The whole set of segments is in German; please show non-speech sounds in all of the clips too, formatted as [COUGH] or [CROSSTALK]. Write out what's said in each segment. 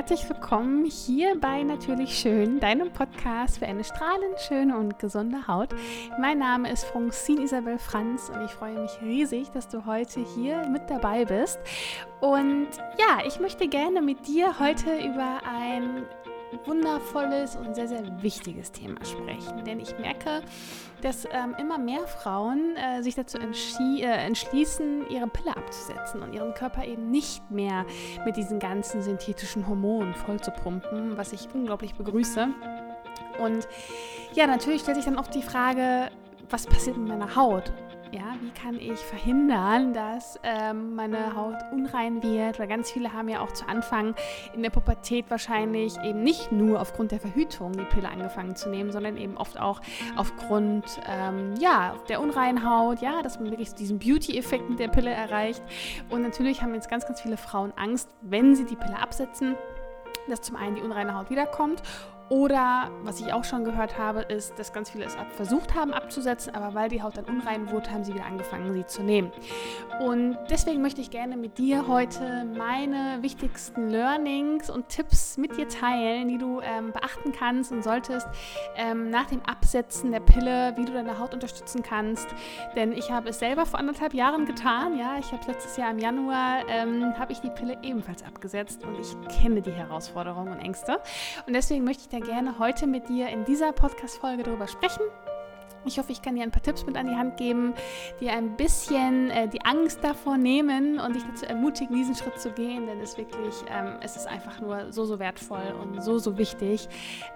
herzlich willkommen hier bei Natürlich Schön, deinem Podcast für eine strahlend schöne und gesunde Haut. Mein Name ist Francine Isabel Franz und ich freue mich riesig, dass du heute hier mit dabei bist. Und ja, ich möchte gerne mit dir heute über ein wundervolles und sehr, sehr wichtiges Thema sprechen. Denn ich merke, dass ähm, immer mehr Frauen äh, sich dazu äh, entschließen, ihre Pille abzusetzen und ihren Körper eben nicht mehr mit diesen ganzen synthetischen Hormonen vollzupumpen, was ich unglaublich begrüße. Und ja, natürlich stellt sich dann oft die Frage, was passiert mit meiner Haut? Ja, wie kann ich verhindern, dass ähm, meine Haut unrein wird? Weil ganz viele haben ja auch zu Anfang in der Pubertät wahrscheinlich eben nicht nur aufgrund der Verhütung die Pille angefangen zu nehmen, sondern eben oft auch aufgrund ähm, ja, der unreinen Haut, ja, dass man wirklich diesen Beauty-Effekt mit der Pille erreicht. Und natürlich haben jetzt ganz, ganz viele Frauen Angst, wenn sie die Pille absetzen, dass zum einen die unreine Haut wiederkommt oder was ich auch schon gehört habe, ist, dass ganz viele es versucht haben abzusetzen, aber weil die Haut dann unrein wurde, haben sie wieder angefangen, sie zu nehmen. Und deswegen möchte ich gerne mit dir heute meine wichtigsten Learnings und Tipps mit dir teilen, die du ähm, beachten kannst und solltest ähm, nach dem Absetzen der Pille, wie du deine Haut unterstützen kannst. Denn ich habe es selber vor anderthalb Jahren getan. Ja, ich habe letztes Jahr im Januar ähm, habe ich die Pille ebenfalls abgesetzt und ich kenne die Herausforderungen und Ängste. Und deswegen möchte ich da gerne heute mit dir in dieser Podcast-Folge darüber sprechen. Ich hoffe, ich kann dir ein paar Tipps mit an die Hand geben, dir ein bisschen äh, die Angst davor nehmen und dich dazu ermutigen, diesen Schritt zu gehen, denn es wirklich, ähm, es ist einfach nur so, so wertvoll und so, so wichtig,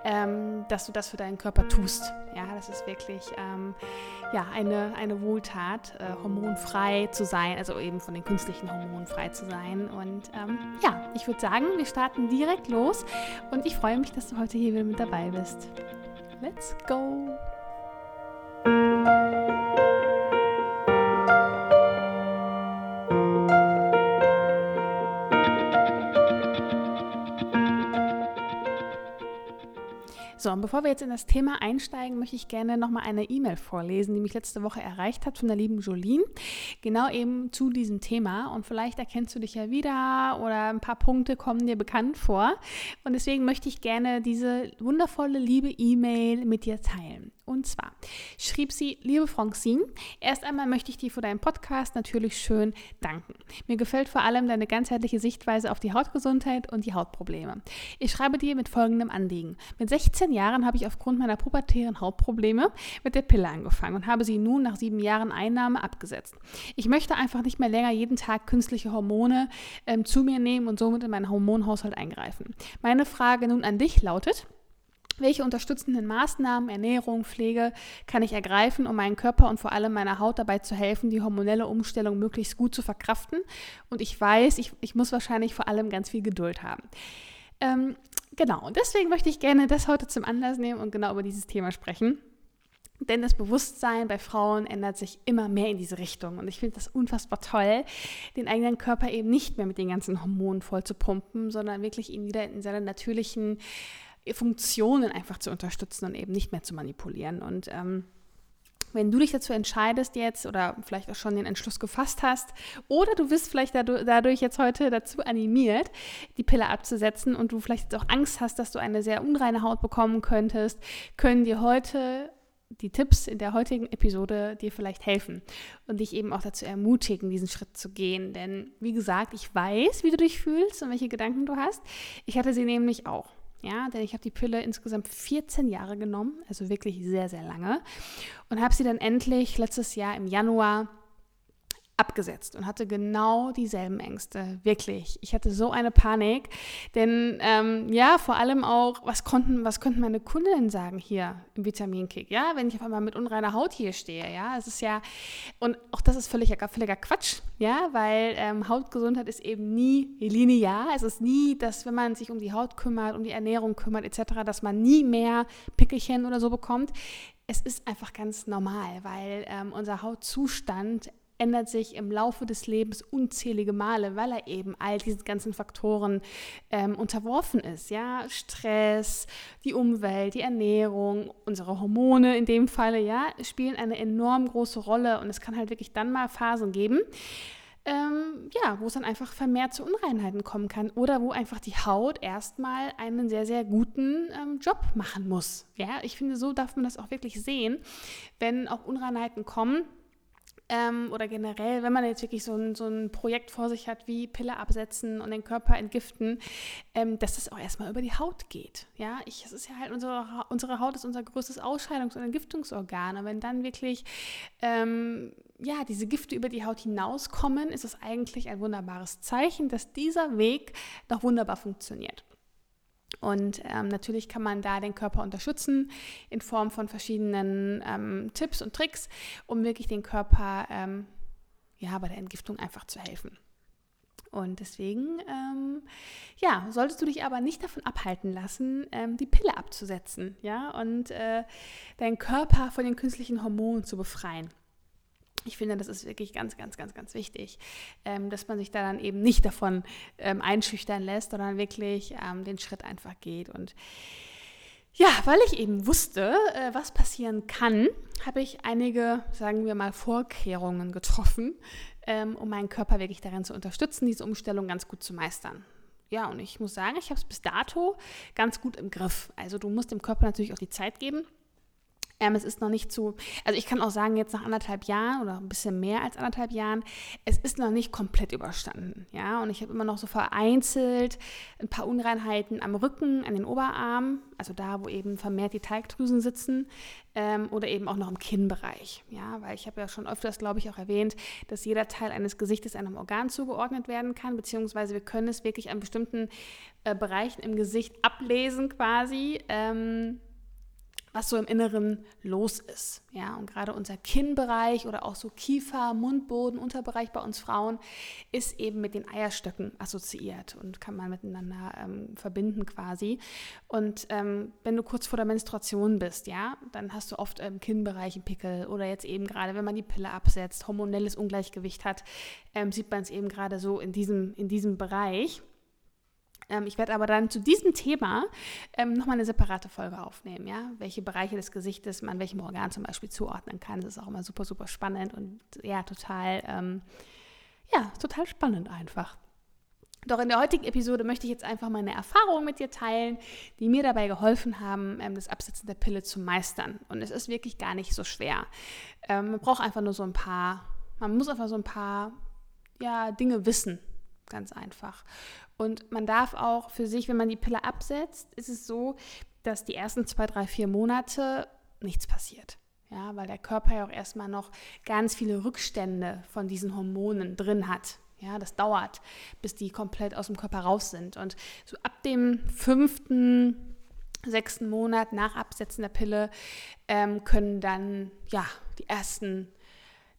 ähm, dass du das für deinen Körper tust. Ja, das ist wirklich ähm, ja, eine, eine Wohltat, äh, hormonfrei zu sein, also eben von den künstlichen Hormonen frei zu sein. Und ähm, ja, ich würde sagen, wir starten direkt los und ich freue mich, dass du heute hier wieder mit dabei bist. Let's go! So, und bevor wir jetzt in das Thema einsteigen, möchte ich gerne nochmal eine E-Mail vorlesen, die mich letzte Woche erreicht hat von der lieben Jolene. Genau eben zu diesem Thema. Und vielleicht erkennst du dich ja wieder oder ein paar Punkte kommen dir bekannt vor. Und deswegen möchte ich gerne diese wundervolle, liebe E-Mail mit dir teilen. Und zwar schrieb sie, liebe Francine, erst einmal möchte ich dir für deinen Podcast natürlich schön danken. Mir gefällt vor allem deine ganzheitliche Sichtweise auf die Hautgesundheit und die Hautprobleme. Ich schreibe dir mit folgendem Anliegen. Mit 16 Jahren habe ich aufgrund meiner pubertären Hautprobleme mit der Pille angefangen und habe sie nun nach sieben Jahren Einnahme abgesetzt. Ich möchte einfach nicht mehr länger jeden Tag künstliche Hormone ähm, zu mir nehmen und somit in meinen Hormonhaushalt eingreifen. Meine Frage nun an dich lautet, welche unterstützenden Maßnahmen, Ernährung, Pflege kann ich ergreifen, um meinen Körper und vor allem meiner Haut dabei zu helfen, die hormonelle Umstellung möglichst gut zu verkraften? Und ich weiß, ich, ich muss wahrscheinlich vor allem ganz viel Geduld haben. Ähm, genau, und deswegen möchte ich gerne das heute zum Anlass nehmen und genau über dieses Thema sprechen. Denn das Bewusstsein bei Frauen ändert sich immer mehr in diese Richtung. Und ich finde das unfassbar toll, den eigenen Körper eben nicht mehr mit den ganzen Hormonen voll zu pumpen, sondern wirklich ihn wieder in seiner natürlichen Funktionen einfach zu unterstützen und eben nicht mehr zu manipulieren. Und ähm, wenn du dich dazu entscheidest jetzt oder vielleicht auch schon den Entschluss gefasst hast oder du bist vielleicht dadurch jetzt heute dazu animiert, die Pille abzusetzen und du vielleicht jetzt auch Angst hast, dass du eine sehr unreine Haut bekommen könntest, können dir heute die Tipps in der heutigen Episode dir vielleicht helfen und dich eben auch dazu ermutigen, diesen Schritt zu gehen. Denn wie gesagt, ich weiß, wie du dich fühlst und welche Gedanken du hast. Ich hatte sie nämlich auch. Ja, denn ich habe die Pille insgesamt 14 Jahre genommen, also wirklich sehr, sehr lange. Und habe sie dann endlich letztes Jahr im Januar abgesetzt und hatte genau dieselben Ängste. Wirklich. Ich hatte so eine Panik. Denn ähm, ja, vor allem auch, was konnten, was könnten meine Kundinnen sagen hier im Vitaminkick? Ja, wenn ich auf einmal mit unreiner Haut hier stehe, ja, es ist ja, und auch das ist völliger, völliger Quatsch, ja, weil ähm, Hautgesundheit ist eben nie linear. Es ist nie, dass wenn man sich um die Haut kümmert, um die Ernährung kümmert, etc., dass man nie mehr Pickelchen oder so bekommt. Es ist einfach ganz normal, weil ähm, unser Hautzustand ändert sich im Laufe des Lebens unzählige Male, weil er eben all diesen ganzen Faktoren ähm, unterworfen ist. Ja, Stress, die Umwelt, die Ernährung, unsere Hormone in dem Falle, ja, spielen eine enorm große Rolle und es kann halt wirklich dann mal Phasen geben, ähm, ja, wo es dann einfach vermehrt zu Unreinheiten kommen kann oder wo einfach die Haut erstmal einen sehr, sehr guten ähm, Job machen muss. Ja, ich finde, so darf man das auch wirklich sehen, wenn auch Unreinheiten kommen ähm, oder generell, wenn man jetzt wirklich so ein, so ein Projekt vor sich hat, wie Pille absetzen und den Körper entgiften, ähm, dass das auch erstmal über die Haut geht. Ja, ich, es ist ja halt unsere, unsere Haut ist unser größtes Ausscheidungs- und Entgiftungsorgan. Und wenn dann wirklich ähm, ja, diese Gifte über die Haut hinauskommen, ist es eigentlich ein wunderbares Zeichen, dass dieser Weg noch wunderbar funktioniert. Und ähm, natürlich kann man da den Körper unterstützen in Form von verschiedenen ähm, Tipps und Tricks, um wirklich den Körper ähm, ja, bei der Entgiftung einfach zu helfen. Und deswegen, ähm, ja, solltest du dich aber nicht davon abhalten lassen, ähm, die Pille abzusetzen, ja, und äh, deinen Körper von den künstlichen Hormonen zu befreien. Ich finde, das ist wirklich ganz, ganz, ganz, ganz wichtig, ähm, dass man sich da dann eben nicht davon ähm, einschüchtern lässt, sondern wirklich ähm, den Schritt einfach geht. Und ja, weil ich eben wusste, äh, was passieren kann, habe ich einige, sagen wir mal, Vorkehrungen getroffen, ähm, um meinen Körper wirklich darin zu unterstützen, diese Umstellung ganz gut zu meistern. Ja, und ich muss sagen, ich habe es bis dato ganz gut im Griff. Also du musst dem Körper natürlich auch die Zeit geben ähm, es ist noch nicht zu, also ich kann auch sagen, jetzt nach anderthalb Jahren oder ein bisschen mehr als anderthalb Jahren, es ist noch nicht komplett überstanden. Ja, und ich habe immer noch so vereinzelt ein paar Unreinheiten am Rücken, an den Oberarmen, also da, wo eben vermehrt die Teigdrüsen sitzen, ähm, oder eben auch noch im Kinnbereich. Ja, weil ich habe ja schon öfters, glaube ich, auch erwähnt, dass jeder Teil eines Gesichtes einem Organ zugeordnet werden kann, beziehungsweise wir können es wirklich an bestimmten äh, Bereichen im Gesicht ablesen quasi. Ähm, was so im Inneren los ist. Ja, und gerade unser Kinnbereich oder auch so Kiefer, Mundboden, Unterbereich bei uns Frauen ist eben mit den Eierstöcken assoziiert und kann man miteinander ähm, verbinden quasi. Und ähm, wenn du kurz vor der Menstruation bist, ja, dann hast du oft im Kinnbereich einen Pickel oder jetzt eben gerade, wenn man die Pille absetzt, hormonelles Ungleichgewicht hat, ähm, sieht man es eben gerade so in diesem, in diesem Bereich. Ähm, ich werde aber dann zu diesem Thema ähm, nochmal eine separate Folge aufnehmen, ja, welche Bereiche des Gesichtes man welchem Organ zum Beispiel zuordnen kann. Das ist auch immer super, super spannend und ja, total, ähm, ja, total spannend einfach. Doch in der heutigen Episode möchte ich jetzt einfach meine Erfahrungen mit dir teilen, die mir dabei geholfen haben, ähm, das Absetzen der Pille zu meistern. Und es ist wirklich gar nicht so schwer. Ähm, man braucht einfach nur so ein paar, man muss einfach so ein paar ja, Dinge wissen, ganz einfach. Und man darf auch für sich, wenn man die Pille absetzt, ist es so, dass die ersten zwei, drei, vier Monate nichts passiert. Ja, weil der Körper ja auch erstmal noch ganz viele Rückstände von diesen Hormonen drin hat. Ja, das dauert, bis die komplett aus dem Körper raus sind. Und so ab dem fünften, sechsten Monat nach Absetzen der Pille ähm, können dann ja die ersten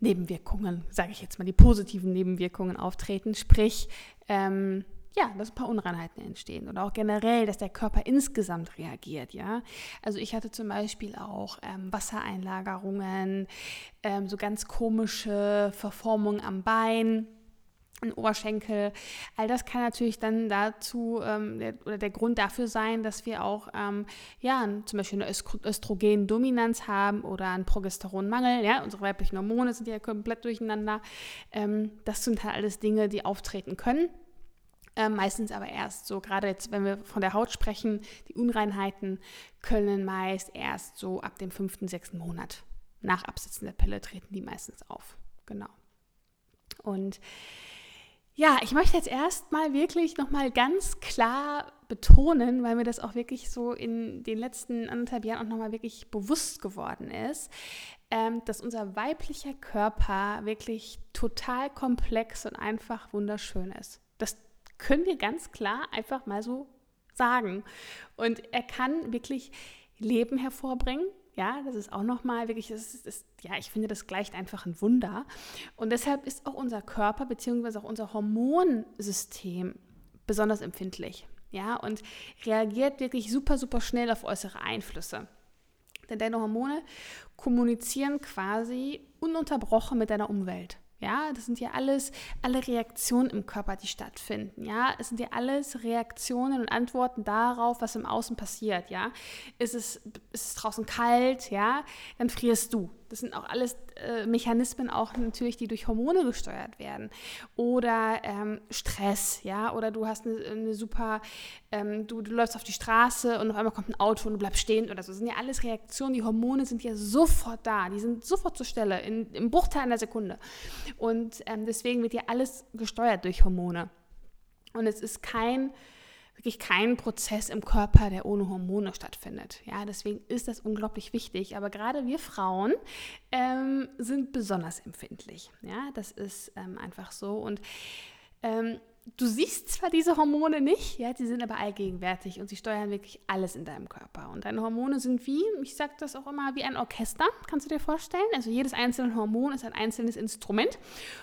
Nebenwirkungen, sage ich jetzt mal, die positiven Nebenwirkungen auftreten. Sprich, ähm, ja, dass ein paar Unreinheiten entstehen oder auch generell, dass der Körper insgesamt reagiert, ja. Also ich hatte zum Beispiel auch ähm, Wassereinlagerungen, ähm, so ganz komische Verformungen am Bein, ein Oberschenkel. All das kann natürlich dann dazu ähm, der, oder der Grund dafür sein, dass wir auch ähm, ja zum Beispiel eine Östrogendominanz haben oder einen Progesteronmangel. Ja, unsere weiblichen Hormone sind ja komplett durcheinander. Ähm, das sind halt alles Dinge, die auftreten können. Ähm, meistens aber erst so, gerade jetzt, wenn wir von der Haut sprechen, die Unreinheiten können meist erst so ab dem fünften, sechsten Monat nach Absetzen der Pille treten die meistens auf. Genau. Und ja, ich möchte jetzt erstmal wirklich nochmal ganz klar betonen, weil mir das auch wirklich so in den letzten anderthalb Jahren auch nochmal wirklich bewusst geworden ist, ähm, dass unser weiblicher Körper wirklich total komplex und einfach wunderschön ist. Das können wir ganz klar einfach mal so sagen. Und er kann wirklich Leben hervorbringen. Ja, das ist auch nochmal wirklich, das ist, das, ja, ich finde, das gleicht einfach ein Wunder. Und deshalb ist auch unser Körper bzw. auch unser Hormonsystem besonders empfindlich. Ja, und reagiert wirklich super, super schnell auf äußere Einflüsse. Denn deine Hormone kommunizieren quasi ununterbrochen mit deiner Umwelt. Ja, das sind ja alles, alle Reaktionen im Körper, die stattfinden. Ja, es sind ja alles Reaktionen und Antworten darauf, was im Außen passiert. Ja, ist es, ist es draußen kalt? Ja, dann frierst du. Das sind auch alles äh, Mechanismen auch natürlich, die durch Hormone gesteuert werden. Oder ähm, Stress, ja, oder du hast eine, eine super, ähm, du, du läufst auf die Straße und auf einmal kommt ein Auto und du bleibst stehen oder so. Das sind ja alles Reaktionen, die Hormone sind ja sofort da, die sind sofort zur Stelle, in, im Bruchteil einer Sekunde. Und ähm, deswegen wird ja alles gesteuert durch Hormone. Und es ist kein wirklich kein Prozess im Körper, der ohne Hormone stattfindet. Ja, deswegen ist das unglaublich wichtig. Aber gerade wir Frauen ähm, sind besonders empfindlich. Ja, das ist ähm, einfach so. Und ähm, du siehst zwar diese Hormone nicht, ja, die sind aber allgegenwärtig und sie steuern wirklich alles in deinem Körper. Und deine Hormone sind wie, ich sage das auch immer, wie ein Orchester, kannst du dir vorstellen? Also jedes einzelne Hormon ist ein einzelnes Instrument.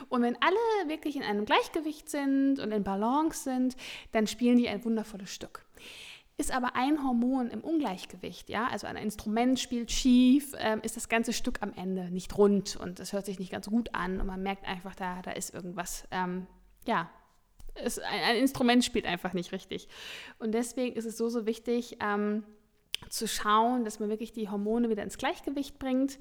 Und wenn alle wirklich in einem Gleichgewicht sind und in Balance sind, dann spielen die ein wundervolles Stück. Ist aber ein Hormon im Ungleichgewicht, ja, also ein Instrument spielt schief, ähm, ist das ganze Stück am Ende nicht rund und es hört sich nicht ganz gut an und man merkt einfach, da, da ist irgendwas, ähm, ja, es, ein, ein, Instrument spielt einfach nicht richtig. Und deswegen ist es so, so wichtig, ähm, zu schauen, dass man wirklich die Hormone wieder ins Gleichgewicht bringt.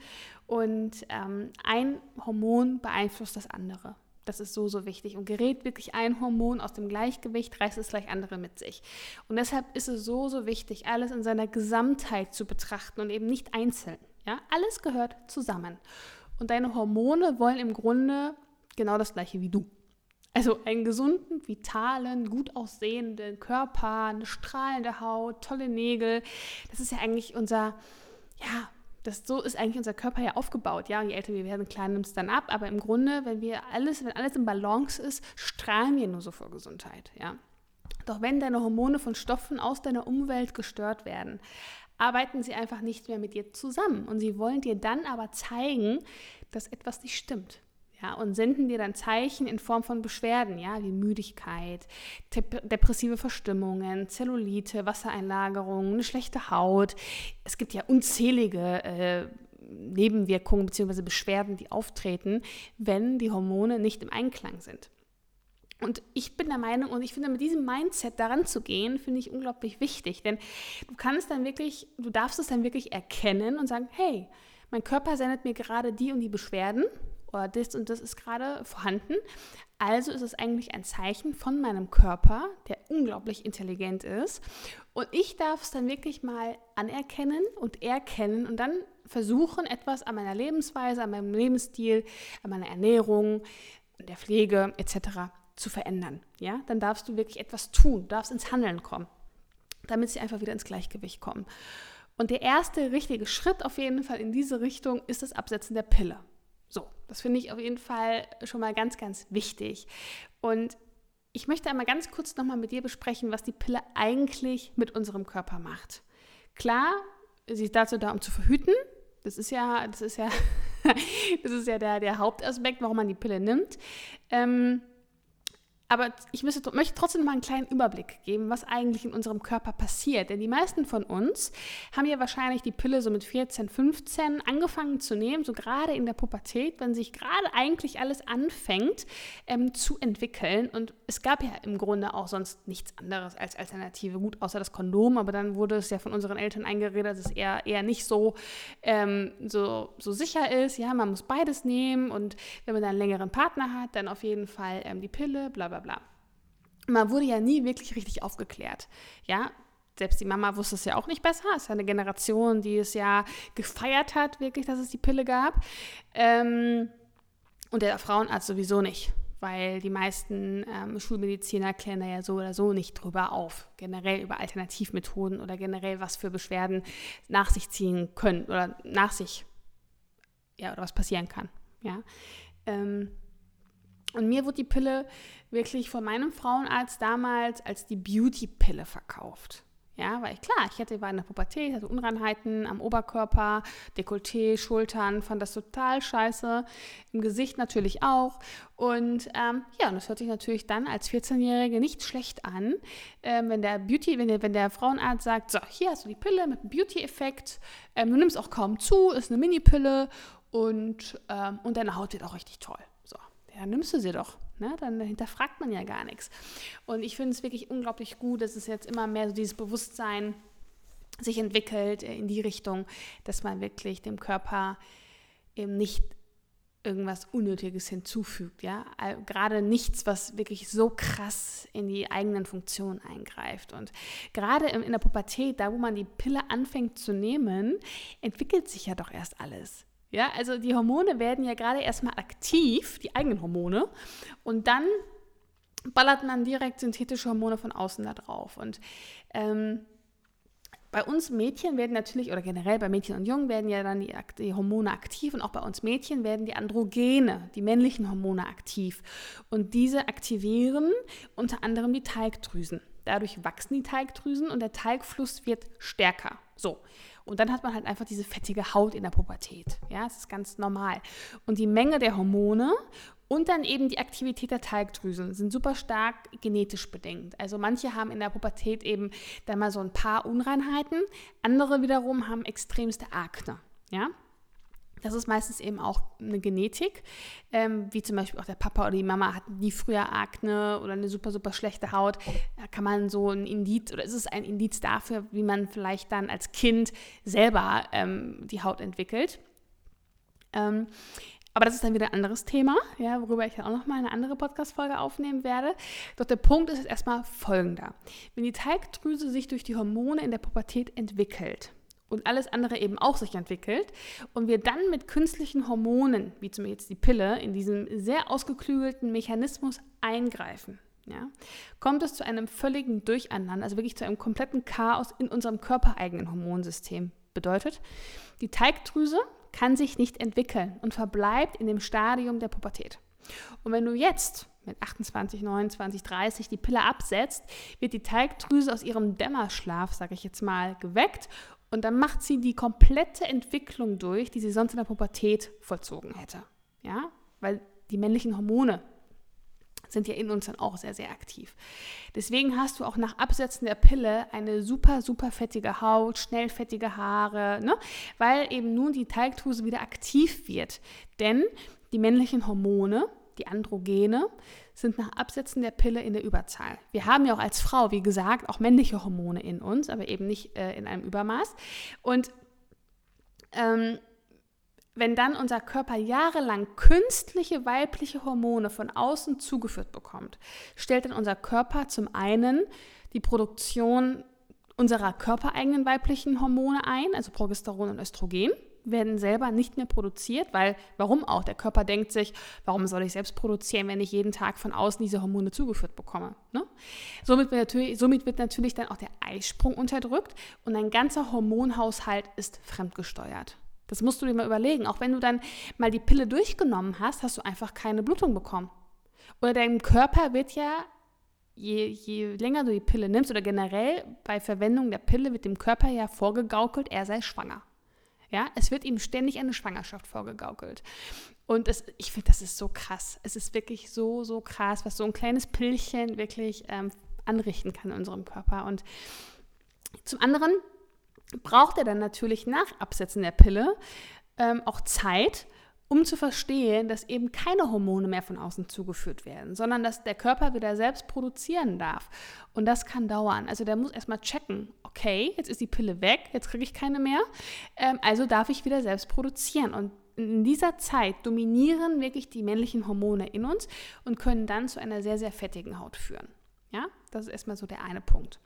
Und ähm, ein Hormon beeinflusst das andere. Das ist so, so wichtig. Und gerät wirklich ein Hormon aus dem Gleichgewicht, reißt es gleich andere mit sich. Und deshalb ist es so, so wichtig, alles in seiner Gesamtheit zu betrachten und eben nicht einzeln. Ja? Alles gehört zusammen. Und deine Hormone wollen im Grunde genau das gleiche wie du. Also einen gesunden, vitalen, gut aussehenden Körper, eine strahlende Haut, tolle Nägel. Das ist ja eigentlich unser, ja, das, so ist eigentlich unser Körper ja aufgebaut. Ja, und je älter wir werden, klar nimmt es dann ab. Aber im Grunde, wenn wir alles, wenn alles im Balance ist, strahlen wir nur so vor Gesundheit. Ja. Doch wenn deine Hormone von Stoffen aus deiner Umwelt gestört werden, arbeiten sie einfach nicht mehr mit dir zusammen. Und sie wollen dir dann aber zeigen, dass etwas nicht stimmt ja, und senden dir dann Zeichen in Form von Beschwerden, ja, wie Müdigkeit, depressive Verstimmungen, Zellulite, Wassereinlagerungen, eine schlechte Haut. Es gibt ja unzählige äh, Nebenwirkungen bzw. Beschwerden, die auftreten, wenn die Hormone nicht im Einklang sind. Und ich bin der Meinung, und ich finde, mit diesem Mindset daran zu gehen, finde ich unglaublich wichtig. Denn du kannst dann wirklich, du darfst es dann wirklich erkennen und sagen, hey, mein Körper sendet mir gerade die und die Beschwerden oder das und das ist gerade vorhanden. Also ist es eigentlich ein Zeichen von meinem Körper, der unglaublich intelligent ist. Und ich darf es dann wirklich mal anerkennen und erkennen und dann versuchen, etwas an meiner Lebensweise, an meinem Lebensstil, an meiner Ernährung, der Pflege etc. zu verändern. Ja, dann darfst du wirklich etwas tun, darfst ins Handeln kommen, damit sie einfach wieder ins Gleichgewicht kommen. Und der erste richtige Schritt auf jeden Fall in diese Richtung ist das Absetzen der Pille. Das finde ich auf jeden Fall schon mal ganz, ganz wichtig. Und ich möchte einmal ganz kurz nochmal mit dir besprechen, was die Pille eigentlich mit unserem Körper macht. Klar, sie ist dazu da, um zu verhüten. Das ist ja, das ist ja, [LAUGHS] das ist ja der, der Hauptaspekt, warum man die Pille nimmt. Ähm, aber ich müsste, möchte trotzdem mal einen kleinen Überblick geben, was eigentlich in unserem Körper passiert. Denn die meisten von uns haben ja wahrscheinlich die Pille so mit 14, 15 angefangen zu nehmen, so gerade in der Pubertät, wenn sich gerade eigentlich alles anfängt ähm, zu entwickeln. Und es gab ja im Grunde auch sonst nichts anderes als Alternative. Gut, außer das Kondom, aber dann wurde es ja von unseren Eltern eingeredet, dass es eher, eher nicht so, ähm, so, so sicher ist. Ja, man muss beides nehmen und wenn man dann einen längeren Partner hat, dann auf jeden Fall ähm, die Pille, bla bla bla. Man wurde ja nie wirklich richtig aufgeklärt. Ja, selbst die Mama wusste es ja auch nicht besser. Es ist ja eine Generation, die es ja gefeiert hat, wirklich, dass es die Pille gab. Ähm, und der Frauenarzt sowieso nicht, weil die meisten ähm, Schulmediziner klären da ja so oder so nicht drüber auf. Generell über Alternativmethoden oder generell, was für Beschwerden nach sich ziehen können oder nach sich, ja, oder was passieren kann. Ja. Ähm, und mir wurde die Pille wirklich von meinem Frauenarzt damals als die Beauty-Pille verkauft. Ja, weil ich klar, ich hatte, war in der Pubertät, hatte Unreinheiten am Oberkörper, Dekolleté, Schultern, fand das total scheiße. Im Gesicht natürlich auch. Und ähm, ja, und das hört sich natürlich dann als 14-Jährige nicht schlecht an, ähm, wenn der Beauty, wenn der, wenn der Frauenarzt sagt, so, hier hast du die Pille mit Beauty-Effekt, ähm, du nimmst auch kaum zu, ist eine Mini-Pille und, ähm, und deine Haut wird auch richtig toll ja, nimmst du sie doch. Ne? Dann hinterfragt man ja gar nichts. Und ich finde es wirklich unglaublich gut, dass es jetzt immer mehr so dieses Bewusstsein sich entwickelt in die Richtung, dass man wirklich dem Körper eben nicht irgendwas Unnötiges hinzufügt, ja. Gerade nichts, was wirklich so krass in die eigenen Funktionen eingreift. Und gerade in der Pubertät, da wo man die Pille anfängt zu nehmen, entwickelt sich ja doch erst alles. Ja, also die Hormone werden ja gerade erstmal aktiv, die eigenen Hormone, und dann ballert man direkt synthetische Hormone von außen da drauf. Und ähm, bei uns Mädchen werden natürlich, oder generell bei Mädchen und Jungen werden ja dann die, die, Hormone aktiv und auch bei uns Mädchen werden die Androgene, die männlichen Hormone aktiv. Und diese aktivieren unter anderem die Teigdrüsen. Dadurch wachsen die Teigdrüsen und der Teigfluss wird stärker. So. Und dann hat man halt einfach diese fettige Haut in der Pubertät. Ja, das ist ganz normal. Und die Menge der Hormone und dann eben die Aktivität der Teigdrüsen sind super stark genetisch bedingt. Also manche haben in der Pubertät eben dann mal so ein paar Unreinheiten, andere wiederum haben extremste Akne. Ja? Das ist meistens eben auch eine Genetik, ähm, wie zum Beispiel auch der Papa oder die Mama hatten nie früher Akne oder eine super, super schlechte Haut. Da kann man so ein Indiz oder ist es ein Indiz dafür, wie man vielleicht dann als Kind selber ähm, die Haut entwickelt. Ähm, aber das ist dann wieder ein anderes Thema, ja, worüber ich dann auch nochmal eine andere Podcast-Folge aufnehmen werde. Doch der Punkt ist jetzt erstmal folgender. Wenn die Teigdrüse sich durch die Hormone in der Pubertät entwickelt und alles andere eben auch sich entwickelt und wir dann mit künstlichen Hormonen, wie zum Beispiel jetzt die Pille, in diesem sehr ausgeklügelten Mechanismus eingreifen, ja, kommt es zu einem völligen Durcheinander, also wirklich zu einem kompletten Chaos in unserem körpereigenen Hormonsystem. Bedeutet, die Teigdrüse kann sich nicht entwickeln und verbleibt in dem Stadium der Pubertät. Und wenn du jetzt mit 28, 29, 30 die Pille absetzt, wird die Teigdrüse aus ihrem Dämmerschlaf, sage ich jetzt mal, geweckt und dann macht sie die komplette Entwicklung durch, die sie sonst in der Pubertät vollzogen hätte. Ja, weil die männlichen Hormone sind ja in uns dann auch sehr, sehr aktiv. Deswegen hast du auch nach Absetzen der Pille eine super, super fettige Haut, schnell fettige Haare, ne? weil eben nun die Teigdrüse wieder aktiv wird. Denn die männlichen Hormone, die Androgene, sind nach Absetzen der Pille in der Überzahl. Wir haben ja auch als Frau, wie gesagt, auch männliche Hormone in uns, aber eben nicht äh, in einem Übermaß. Und ähm, wenn dann unser Körper jahrelang künstliche weibliche Hormone von außen zugeführt bekommt, stellt dann unser Körper zum einen die Produktion unserer körpereigenen weiblichen Hormone ein, also Progesteron und Östrogen, werden selber nicht mehr produziert, weil warum auch? Der Körper denkt sich, warum soll ich selbst produzieren, wenn ich jeden Tag von außen diese Hormone zugeführt bekomme? Ne? Somit, wird natürlich, somit wird natürlich dann auch der Eisprung unterdrückt und ein ganzer Hormonhaushalt ist fremdgesteuert. Das musst du dir mal überlegen. Auch wenn du dann mal die Pille durchgenommen hast, hast du einfach keine Blutung bekommen. Oder dein Körper wird ja, je, je länger du die Pille nimmst oder generell bei Verwendung der Pille wird dem Körper ja vorgegaukelt, er sei schwanger. Ja, es wird ihm ständig eine Schwangerschaft vorgegaukelt. Und es, ich finde, das ist so krass. Es ist wirklich so, so krass, was so ein kleines Pillchen wirklich ähm, anrichten kann in unserem Körper. Und zum anderen braucht er dann natürlich nach Absetzen der Pille ähm, auch Zeit, um zu verstehen, dass eben keine Hormone mehr von außen zugeführt werden, sondern dass der Körper wieder selbst produzieren darf. Und das kann dauern. Also der muss erstmal checken, okay, jetzt ist die Pille weg, jetzt kriege ich keine mehr, ähm, also darf ich wieder selbst produzieren. Und in dieser Zeit dominieren wirklich die männlichen Hormone in uns und können dann zu einer sehr, sehr fettigen Haut führen. Ja, das ist erstmal so der eine Punkt.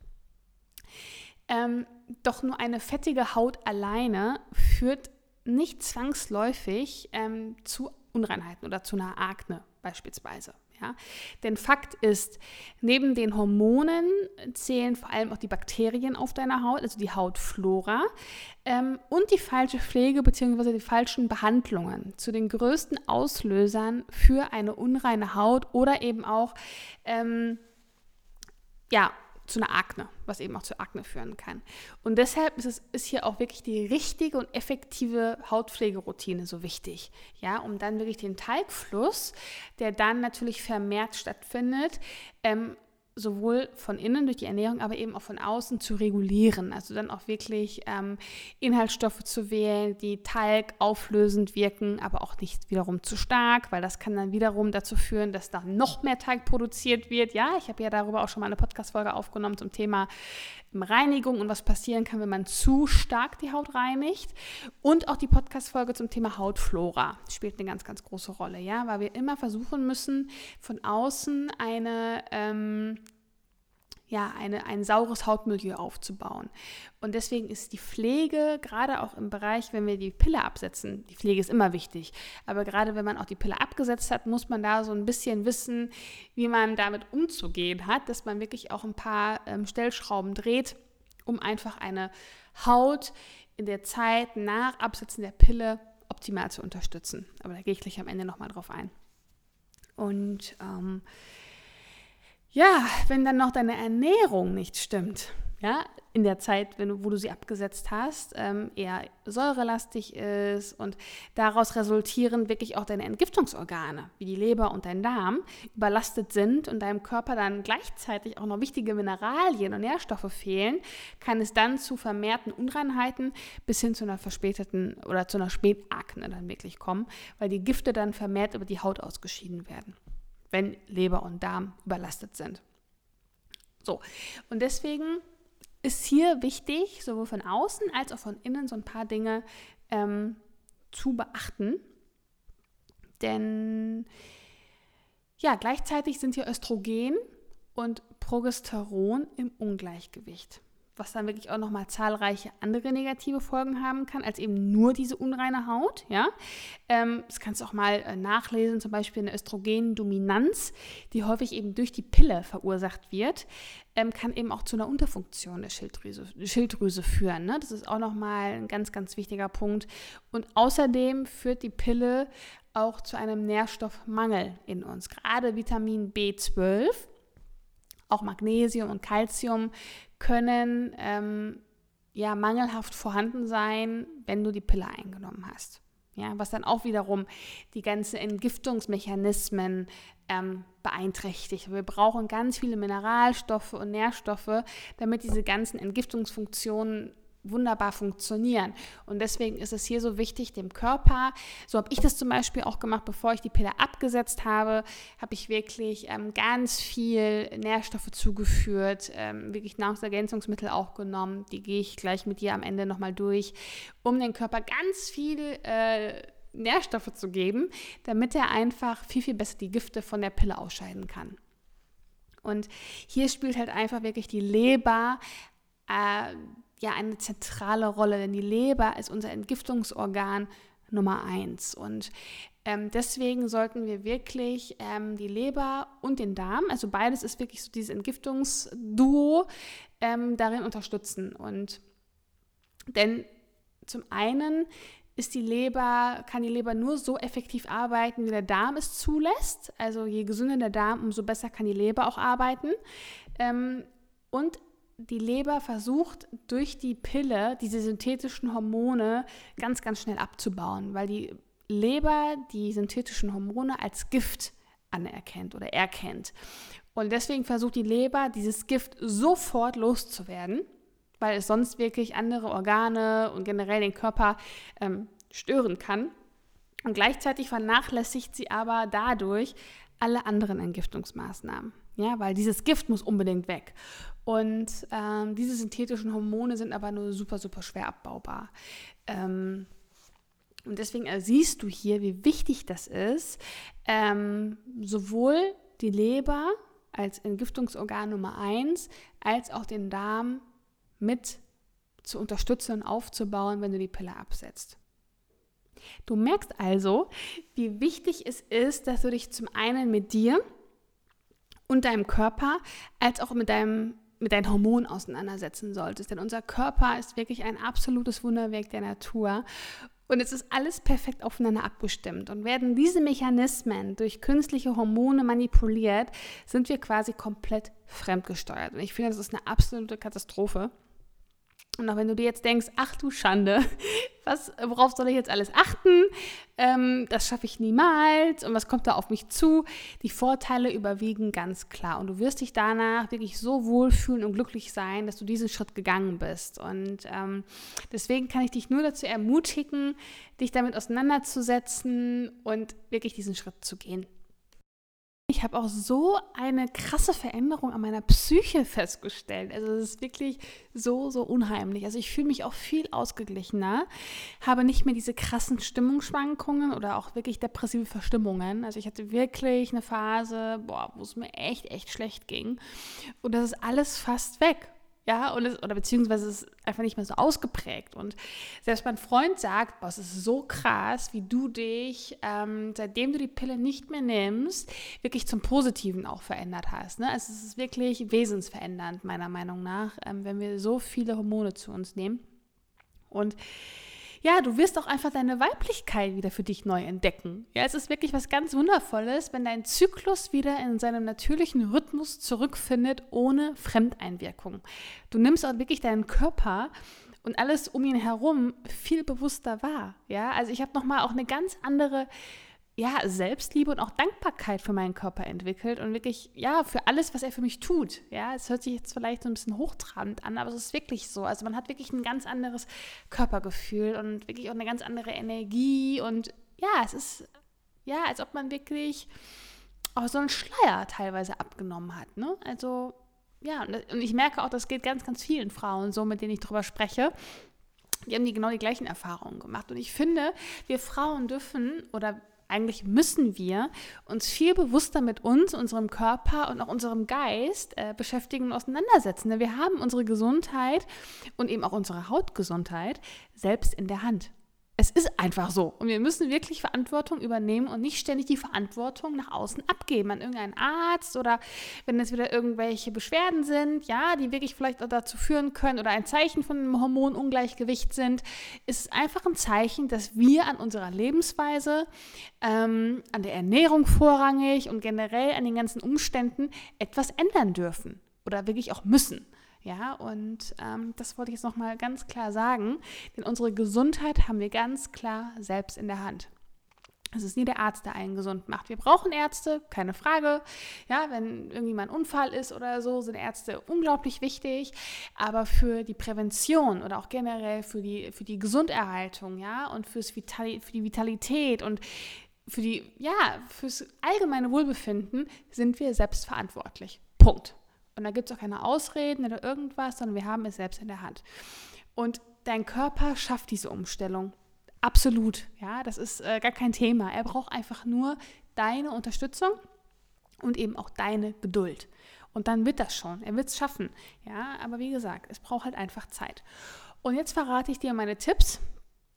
Ähm, doch nur eine fettige Haut alleine führt nicht zwangsläufig ähm, zu Unreinheiten oder zu einer Akne beispielsweise. Ja? Denn Fakt ist, neben den Hormonen zählen vor allem auch die Bakterien auf deiner Haut, also die Hautflora ähm, und die falsche Pflege bzw. die falschen Behandlungen zu den größten Auslösern für eine unreine Haut oder eben auch ähm, ja, zu einer Akne, was eben auch zu Akne führen kann. Und deshalb ist, es, ist hier auch wirklich die richtige und effektive Hautpflegeroutine so wichtig, ja, um dann wirklich den Talgfluss, der dann natürlich vermehrt stattfindet, ähm, sowohl von innen durch die Ernährung, aber eben auch von außen zu regulieren. Also dann auch wirklich ähm, Inhaltsstoffe zu wählen, die Talg auflösend wirken, aber auch nicht wiederum zu stark, weil das kann dann wiederum dazu führen, dass da noch mehr Talg produziert wird. Ja, ich habe ja darüber auch schon mal eine Podcast-Folge aufgenommen zum Thema Reinigung und was passieren kann, wenn man zu stark die Haut reinigt. Und auch die Podcast-Folge zum Thema Hautflora spielt eine ganz, ganz große Rolle, ja, weil wir immer versuchen müssen, von außen eine ähm, ja, eine, ein saures Hautmilieu aufzubauen. Und deswegen ist die Pflege, gerade auch im Bereich, wenn wir die Pille absetzen, die Pflege ist immer wichtig, aber gerade wenn man auch die Pille abgesetzt hat, muss man da so ein bisschen wissen, wie man damit umzugehen hat, dass man wirklich auch ein paar ähm, Stellschrauben dreht, um einfach eine Haut in der Zeit nach Absetzen der Pille optimal zu unterstützen. Aber da gehe ich gleich am Ende nochmal drauf ein. Und ähm, ja, wenn dann noch deine Ernährung nicht stimmt, ja, in der Zeit, wenn du, wo du sie abgesetzt hast, ähm, eher säurelastig ist und daraus resultierend wirklich auch deine Entgiftungsorgane, wie die Leber und dein Darm, überlastet sind und deinem Körper dann gleichzeitig auch noch wichtige Mineralien und Nährstoffe fehlen, kann es dann zu vermehrten Unreinheiten bis hin zu einer verspäteten oder zu einer Spätakne dann wirklich kommen, weil die Gifte dann vermehrt über die Haut ausgeschieden werden wenn Leber und Darm überlastet sind. So, und deswegen ist hier wichtig, sowohl von außen als auch von innen so ein paar Dinge ähm, zu beachten. Denn ja, gleichzeitig sind hier Östrogen und Progesteron im Ungleichgewicht was dann wirklich auch nochmal zahlreiche andere negative Folgen haben kann, als eben nur diese unreine Haut. Ja? Ähm, das kannst du auch mal äh, nachlesen, zum Beispiel eine Östrogendominanz, die häufig eben durch die Pille verursacht wird, ähm, kann eben auch zu einer Unterfunktion der Schilddrüse, Schilddrüse führen. Ne? Das ist auch nochmal ein ganz, ganz wichtiger Punkt. Und außerdem führt die Pille auch zu einem Nährstoffmangel in uns. Gerade Vitamin B12 auch Magnesium und Calcium können ähm, ja mangelhaft vorhanden sein, wenn du die Pille eingenommen hast. Ja, was dann auch wiederum die ganzen Entgiftungsmechanismen ähm, beeinträchtigt. Wir brauchen ganz viele Mineralstoffe und Nährstoffe, damit diese ganzen Entgiftungsfunktionen wunderbar funktionieren. Und deswegen ist es hier so wichtig, dem Körper, so habe ich das zum Beispiel auch gemacht, bevor ich die Pille abgesetzt habe, habe ich wirklich ähm, ganz viel Nährstoffe zugeführt, ähm, wirklich Nahrungsergänzungsmittel auch genommen. Die gehe ich gleich mit dir am Ende nochmal durch, um den Körper ganz viel äh, Nährstoffe zu geben, damit er einfach viel, viel besser die Gifte von der Pille ausscheiden kann. Und hier spielt halt einfach wirklich die Leber äh, ja eine zentrale Rolle, denn die Leber ist unser Entgiftungsorgan Nummer eins. Und ähm, deswegen sollten wir wirklich ähm, die Leber und den Darm, also beides ist wirklich so dieses Entgiftungsduo, ähm, darin unterstützen. Und denn zum einen ist die Leber, kann die Leber nur so effektiv arbeiten, wie der Darm es zulässt. Also je gesünder der Darm, umso besser kann die Leber auch arbeiten. Ähm, und die Leber versucht durch die Pille diese synthetischen Hormone ganz, ganz schnell abzubauen, weil die Leber die synthetischen Hormone als Gift anerkennt oder erkennt. Und deswegen versucht die Leber, dieses Gift sofort loszuwerden, weil es sonst wirklich andere Organe und generell den Körper ähm, stören kann. Und gleichzeitig vernachlässigt sie aber dadurch alle anderen Entgiftungsmaßnahmen. Ja, weil dieses Gift muss unbedingt weg. Und ähm, diese synthetischen Hormone sind aber nur super, super schwer abbaubar. Ähm, und deswegen siehst du hier, wie wichtig das ist, ähm, sowohl die Leber als Entgiftungsorgan Nummer eins, als auch den Darm mit zu unterstützen und aufzubauen, wenn du die Pille absetzt. Du merkst also, wie wichtig es ist, dass du dich zum einen mit dir und deinem Körper als auch mit deinem mit deinen Hormonen auseinandersetzen solltest. Denn unser Körper ist wirklich ein absolutes Wunderwerk der Natur. Und es ist alles perfekt aufeinander abgestimmt. Und werden diese Mechanismen durch künstliche Hormone manipuliert, sind wir quasi komplett fremdgesteuert. Und ich finde, das ist eine absolute Katastrophe. Und auch wenn du dir jetzt denkst, ach du Schande, [LAUGHS] was, worauf soll ich jetzt alles achten? Ähm, das schaffe ich niemals und was kommt da auf mich zu? Die Vorteile überwiegen ganz klar und du wirst dich danach wirklich so wohlfühlen und glücklich sein, dass du diesen Schritt gegangen bist. Und ähm, deswegen kann ich dich nur dazu ermutigen, dich damit auseinanderzusetzen und wirklich diesen Schritt zu gehen ich habe auch so eine krasse Veränderung an meiner Psyche festgestellt. Also es ist wirklich so, so unheimlich. Also ich fühle mich auch viel ausgeglichener, habe nicht mehr diese krassen Stimmungsschwankungen oder auch wirklich depressive Verstimmungen. Also ich hatte wirklich eine Phase, wo es mir echt, echt schlecht ging. Und das ist alles fast weg. Ja, und es, oder beziehungsweise es ist einfach nicht mehr so ausgeprägt. Und selbst mein Freund sagt, boah, es ist so krass, wie du dich, ähm, seitdem du die Pille nicht mehr nimmst, wirklich zum Positiven auch verändert hast. Ne? Also es ist wirklich wesensverändernd, meiner Meinung nach, ähm, wenn wir so viele Hormone zu uns nehmen. Und ja, du wirst auch einfach deine Weiblichkeit wieder für dich neu entdecken. Ja, es ist wirklich was ganz Wundervolles, wenn dein Zyklus wieder in seinem natürlichen Rhythmus zurückfindet, ohne Fremdeinwirkung. Du nimmst auch wirklich deinen Körper und alles um ihn herum viel bewusster wahr. Ja, also ich habe nochmal auch eine ganz andere ja, Selbstliebe und auch Dankbarkeit für meinen Körper entwickelt und wirklich, ja, für alles, was er für mich tut. Ja, es hört sich jetzt vielleicht so ein bisschen hochtrabend an, aber es ist wirklich so. Also man hat wirklich ein ganz anderes Körpergefühl und wirklich auch eine ganz andere Energie und ja, es ist, ja, als ob man wirklich auch so einen Schleier teilweise abgenommen hat, ne? Also, ja, und ich merke auch, das geht ganz, ganz vielen Frauen so, mit denen ich drüber spreche, die haben die genau die gleichen Erfahrungen gemacht. Und ich finde, wir Frauen dürfen oder eigentlich müssen wir uns viel bewusster mit uns, unserem Körper und auch unserem Geist äh, beschäftigen und auseinandersetzen. Denn wir haben unsere Gesundheit und eben auch unsere Hautgesundheit selbst in der Hand. Es ist einfach so. Und wir müssen wirklich Verantwortung übernehmen und nicht ständig die Verantwortung nach außen abgeben an irgendeinen Arzt oder wenn es wieder irgendwelche Beschwerden sind, ja, die wirklich vielleicht auch dazu führen können oder ein Zeichen von einem Hormonungleichgewicht sind, ist es einfach ein Zeichen, dass wir an unserer Lebensweise, ähm, an der Ernährung vorrangig und generell an den ganzen Umständen etwas ändern dürfen oder wirklich auch müssen. Ja, und ähm, das wollte ich jetzt nochmal ganz klar sagen, denn unsere Gesundheit haben wir ganz klar selbst in der Hand. Es ist nie der Arzt, der einen gesund macht. Wir brauchen Ärzte, keine Frage. Ja, wenn irgendwie mal ein Unfall ist oder so, sind Ärzte unglaublich wichtig. Aber für die Prävention oder auch generell für die, für die Gesunderhaltung, ja, und fürs Vitali für die Vitalität und für die, ja, fürs allgemeine Wohlbefinden sind wir selbst verantwortlich. Punkt. Und da gibt es auch keine Ausreden oder irgendwas, sondern wir haben es selbst in der Hand. Und dein Körper schafft diese Umstellung. Absolut, ja, das ist äh, gar kein Thema. Er braucht einfach nur deine Unterstützung und eben auch deine Geduld. Und dann wird das schon. Er wird es schaffen. Ja, aber wie gesagt, es braucht halt einfach Zeit. Und jetzt verrate ich dir meine Tipps,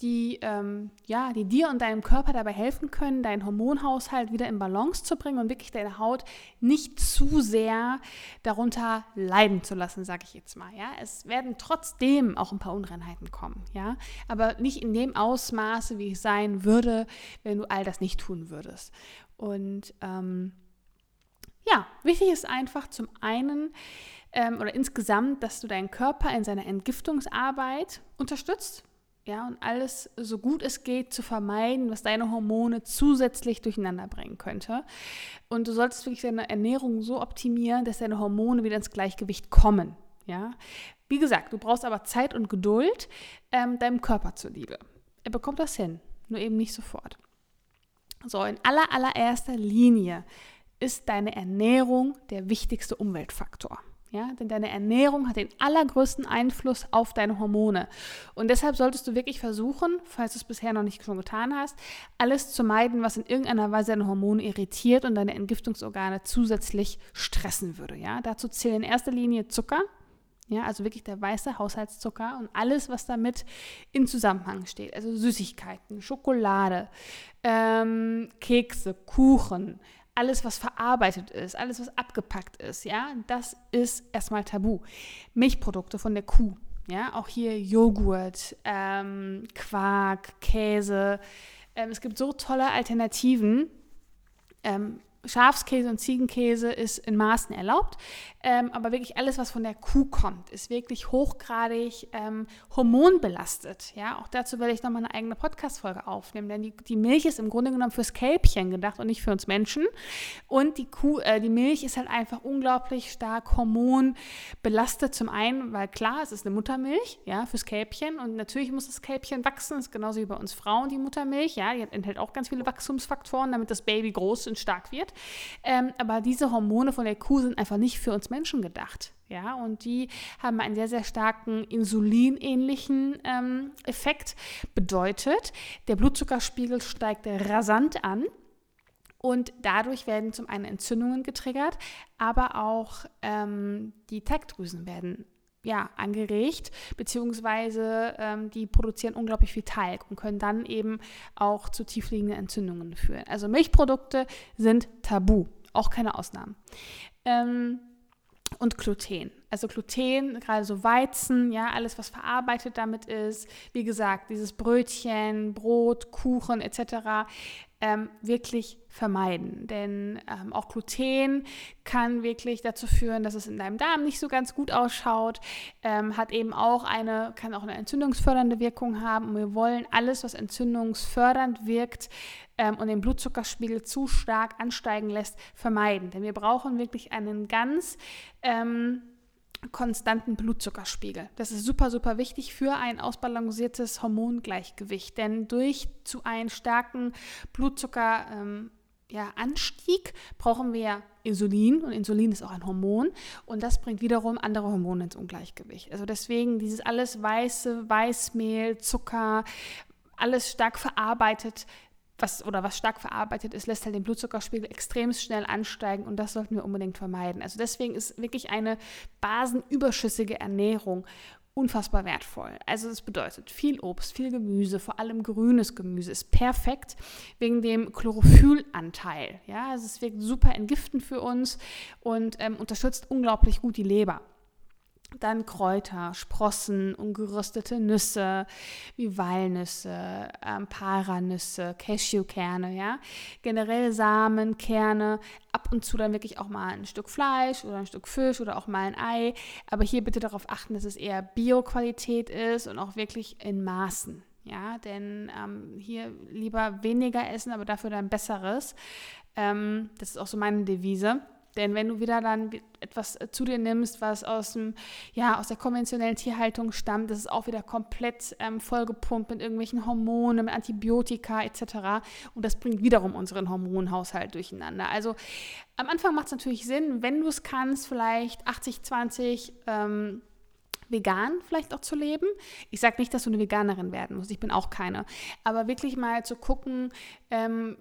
die, ähm, ja, die dir und deinem Körper dabei helfen können, deinen Hormonhaushalt wieder in Balance zu bringen und wirklich deine Haut nicht zu sehr darunter leiden zu lassen, sage ich jetzt mal. Ja? Es werden trotzdem auch ein paar Unreinheiten kommen, ja, aber nicht in dem Ausmaße, wie es sein würde, wenn du all das nicht tun würdest. Und ähm, ja, wichtig ist einfach zum einen, ähm, oder insgesamt, dass du deinen Körper in seiner Entgiftungsarbeit unterstützt ja, und alles so gut es geht zu vermeiden, was deine Hormone zusätzlich durcheinander bringen könnte. Und du solltest wirklich deine Ernährung so optimieren, dass deine Hormone wieder ins Gleichgewicht kommen. Ja, wie gesagt, du brauchst aber Zeit und Geduld ähm, deinem Körper zuliebe. Er bekommt das hin, nur eben nicht sofort. So, in aller allererster Linie ist deine Ernährung der wichtigste Umweltfaktor. Ja, denn deine Ernährung hat den allergrößten Einfluss auf deine Hormone. Und deshalb solltest du wirklich versuchen, falls du es bisher noch nicht schon getan hast, alles zu meiden, was in irgendeiner Weise deine Hormone irritiert und deine Entgiftungsorgane zusätzlich stressen würde. Ja, dazu zählen in erster Linie Zucker, ja, also wirklich der weiße Haushaltszucker und alles, was damit in Zusammenhang steht. Also Süßigkeiten, Schokolade, ähm, Kekse, Kuchen, alles, was verarbeitet ist, alles, was abgepackt ist, ja, das ist erstmal tabu. Milchprodukte von der Kuh, ja, auch hier Joghurt, ähm, Quark, Käse. Ähm, es gibt so tolle Alternativen. Ähm, Schafskäse und Ziegenkäse ist in Maßen erlaubt. Ähm, aber wirklich alles, was von der Kuh kommt, ist wirklich hochgradig ähm, hormonbelastet. Ja, auch dazu werde ich nochmal eine eigene Podcast-Folge aufnehmen, denn die, die Milch ist im Grunde genommen fürs Kälbchen gedacht und nicht für uns Menschen. Und die Kuh, äh, die Milch ist halt einfach unglaublich stark hormonbelastet. Zum einen, weil klar, es ist eine Muttermilch, ja, fürs Kälbchen und natürlich muss das Kälbchen wachsen, das ist genauso wie bei uns Frauen die Muttermilch, ja, die enthält auch ganz viele Wachstumsfaktoren, damit das Baby groß und stark wird. Ähm, aber diese Hormone von der Kuh sind einfach nicht für uns Menschen gedacht. Ja, und die haben einen sehr, sehr starken insulinähnlichen ähm, Effekt. Bedeutet, der Blutzuckerspiegel steigt rasant an. Und dadurch werden zum einen Entzündungen getriggert, aber auch ähm, die Teigdrüsen werden ja, angeregt, beziehungsweise ähm, die produzieren unglaublich viel Teig und können dann eben auch zu tiefliegenden Entzündungen führen. Also Milchprodukte sind tabu, auch keine Ausnahmen. Ähm, und Gluten. Also Gluten, gerade so Weizen, ja, alles, was verarbeitet damit ist. Wie gesagt, dieses Brötchen, Brot, Kuchen etc ähm, wirklich vermeiden. Denn ähm, auch Gluten kann wirklich dazu führen, dass es in deinem Darm nicht so ganz gut ausschaut, ähm, hat eben auch eine, kann auch eine entzündungsfördernde Wirkung haben. Und wir wollen alles, was entzündungsfördernd wirkt ähm, und den Blutzuckerspiegel zu stark ansteigen lässt, vermeiden. Denn wir brauchen wirklich einen ganz ähm, konstanten Blutzuckerspiegel. Das ist super, super wichtig für ein ausbalanciertes Hormongleichgewicht, denn durch zu einen starken Blutzuckeranstieg ähm, ja, brauchen wir Insulin und Insulin ist auch ein Hormon und das bringt wiederum andere Hormone ins Ungleichgewicht. Also deswegen dieses alles weiße, Weißmehl, Zucker, alles stark verarbeitet was oder was stark verarbeitet ist, lässt halt den Blutzuckerspiegel extrem schnell ansteigen und das sollten wir unbedingt vermeiden. Also deswegen ist wirklich eine basenüberschüssige Ernährung unfassbar wertvoll. Also das bedeutet viel Obst, viel Gemüse, vor allem grünes Gemüse ist perfekt wegen dem Chlorophyllanteil. Ja, also es wirkt super entgiftend für uns und ähm, unterstützt unglaublich gut die Leber. Dann Kräuter, Sprossen, ungeröstete Nüsse wie Walnüsse, ähm, Paranüsse, Cashewkerne, ja. Generell Samen, Kerne, ab und zu dann wirklich auch mal ein Stück Fleisch oder ein Stück Fisch oder auch mal ein Ei. Aber hier bitte darauf achten, dass es eher Bio-Qualität ist und auch wirklich in Maßen. Ja, denn ähm, hier lieber weniger essen, aber dafür dann besseres. Ähm, das ist auch so meine Devise. Denn wenn du wieder dann etwas äh, zu dir nimmst, was aus, dem, ja, aus der konventionellen Tierhaltung stammt, das ist auch wieder komplett ähm, vollgepumpt mit irgendwelchen Hormonen, mit Antibiotika etc. Und das bringt wiederum unseren Hormonhaushalt durcheinander. Also am Anfang macht es natürlich Sinn, wenn du es kannst, vielleicht 80-20 ähm, vegan vielleicht auch zu leben. Ich sage nicht, dass du eine Veganerin werden musst, ich bin auch keine. Aber wirklich mal zu gucken, ähm,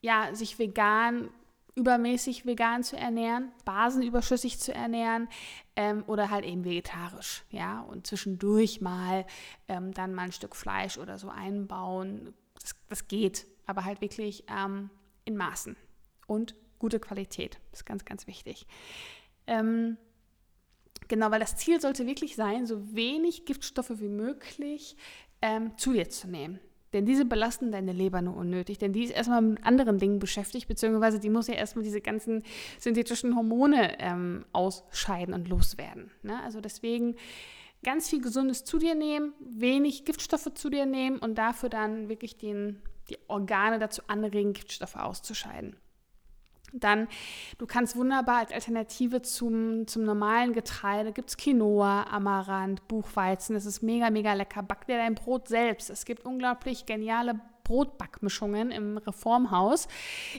ja, sich vegan übermäßig vegan zu ernähren, basenüberschüssig zu ernähren ähm, oder halt eben vegetarisch, ja, und zwischendurch mal ähm, dann mal ein Stück Fleisch oder so einbauen. Das, das geht, aber halt wirklich ähm, in Maßen und gute Qualität. Das ist ganz, ganz wichtig. Ähm, genau, weil das Ziel sollte wirklich sein, so wenig Giftstoffe wie möglich ähm, zu dir zu nehmen. Denn diese belasten deine Leber nur unnötig, denn die ist erstmal mit anderen Dingen beschäftigt, beziehungsweise die muss ja erstmal diese ganzen synthetischen Hormone ähm, ausscheiden und loswerden. Ne? Also deswegen ganz viel Gesundes zu dir nehmen, wenig Giftstoffe zu dir nehmen und dafür dann wirklich den, die Organe dazu anregen, Giftstoffe auszuscheiden. Dann, du kannst wunderbar als Alternative zum, zum normalen Getreide, gibt es Quinoa, Amaranth, Buchweizen, das ist mega, mega lecker. Back dir dein Brot selbst. Es gibt unglaublich geniale Brotbackmischungen im Reformhaus.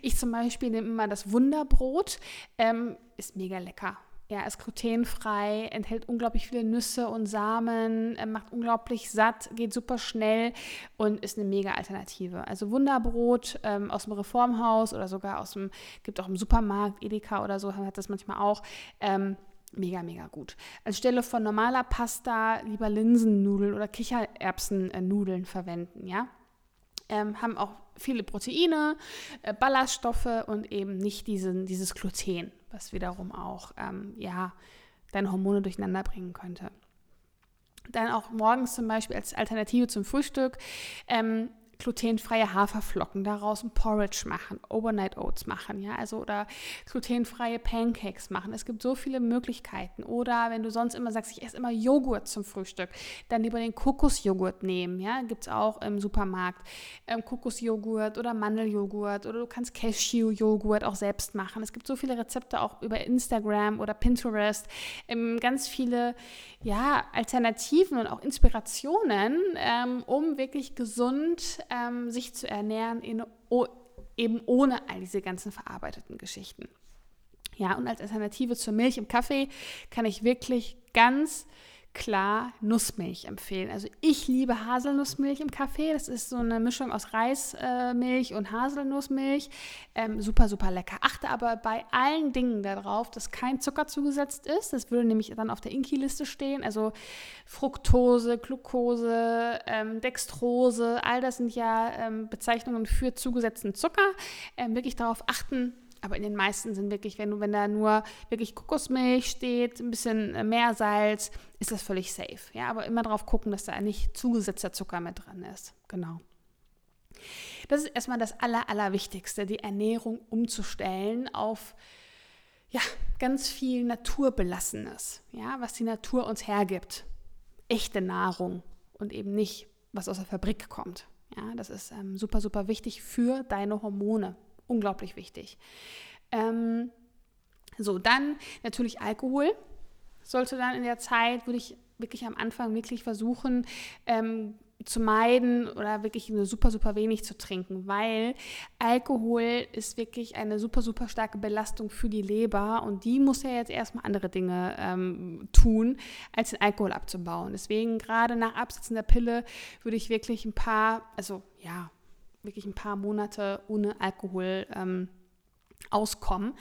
Ich zum Beispiel nehme immer das Wunderbrot, ähm, ist mega lecker. Ja, ist glutenfrei, enthält unglaublich viele Nüsse und Samen, macht unglaublich satt, geht super schnell und ist eine mega Alternative. Also Wunderbrot ähm, aus dem Reformhaus oder sogar aus dem, gibt auch im Supermarkt, Edeka oder so, hat das manchmal auch. Ähm, mega, mega gut. Anstelle von normaler Pasta lieber Linsennudeln oder Kichererbsennudeln verwenden, ja. Ähm, haben auch viele Proteine, äh, Ballaststoffe und eben nicht diesen, dieses Gluten was wiederum auch ähm, ja, deine Hormone durcheinander bringen könnte. Dann auch morgens zum Beispiel als Alternative zum Frühstück ähm, glutenfreie Haferflocken, daraus ein Porridge machen, Overnight Oats machen, ja, also oder glutenfreie Pancakes machen. Es gibt so viele Möglichkeiten. Oder wenn du sonst immer sagst, ich esse immer Joghurt zum Frühstück, dann lieber den Kokosjoghurt nehmen, ja, gibt es auch im Supermarkt. Ähm, Kokosjoghurt oder Mandeljoghurt oder du kannst Cashew-Joghurt auch selbst machen. Es gibt so viele Rezepte auch über Instagram oder Pinterest, ähm, ganz viele, ja, Alternativen und auch Inspirationen, ähm, um wirklich gesund ähm, sich zu ernähren, in, oh, eben ohne all diese ganzen verarbeiteten Geschichten. Ja, und als Alternative zur Milch im Kaffee kann ich wirklich ganz klar Nussmilch empfehlen. Also ich liebe Haselnussmilch im Kaffee. Das ist so eine Mischung aus Reismilch und Haselnussmilch. Ähm, super, super lecker. Achte aber bei allen Dingen darauf, dass kein Zucker zugesetzt ist. Das würde nämlich dann auf der Inki-Liste stehen. Also Fructose, Glucose, ähm, Dextrose, all das sind ja ähm, Bezeichnungen für zugesetzten Zucker. Ähm, wirklich darauf achten, aber in den meisten sind wirklich, wenn wenn da nur wirklich Kokosmilch steht, ein bisschen äh, mehr Salz, ist das völlig safe. Ja, aber immer darauf gucken, dass da nicht zugesetzter Zucker mit drin ist. Genau. Das ist erstmal das Aller, Allerwichtigste, die Ernährung umzustellen auf ja, ganz viel Naturbelassenes, ja, was die Natur uns hergibt. Echte Nahrung und eben nicht, was aus der Fabrik kommt. Ja, das ist ähm, super, super wichtig für deine Hormone, unglaublich wichtig. Ähm, so, dann natürlich Alkohol. Sollte dann in der Zeit, würde ich wirklich am Anfang wirklich versuchen, ähm, zu meiden oder wirklich nur super, super wenig zu trinken, weil Alkohol ist wirklich eine super, super starke Belastung für die Leber und die muss ja jetzt erstmal andere Dinge ähm, tun, als den Alkohol abzubauen. Deswegen gerade nach Absetzen der Pille würde ich wirklich ein paar, also ja, wirklich ein paar Monate ohne Alkohol ähm, auskommen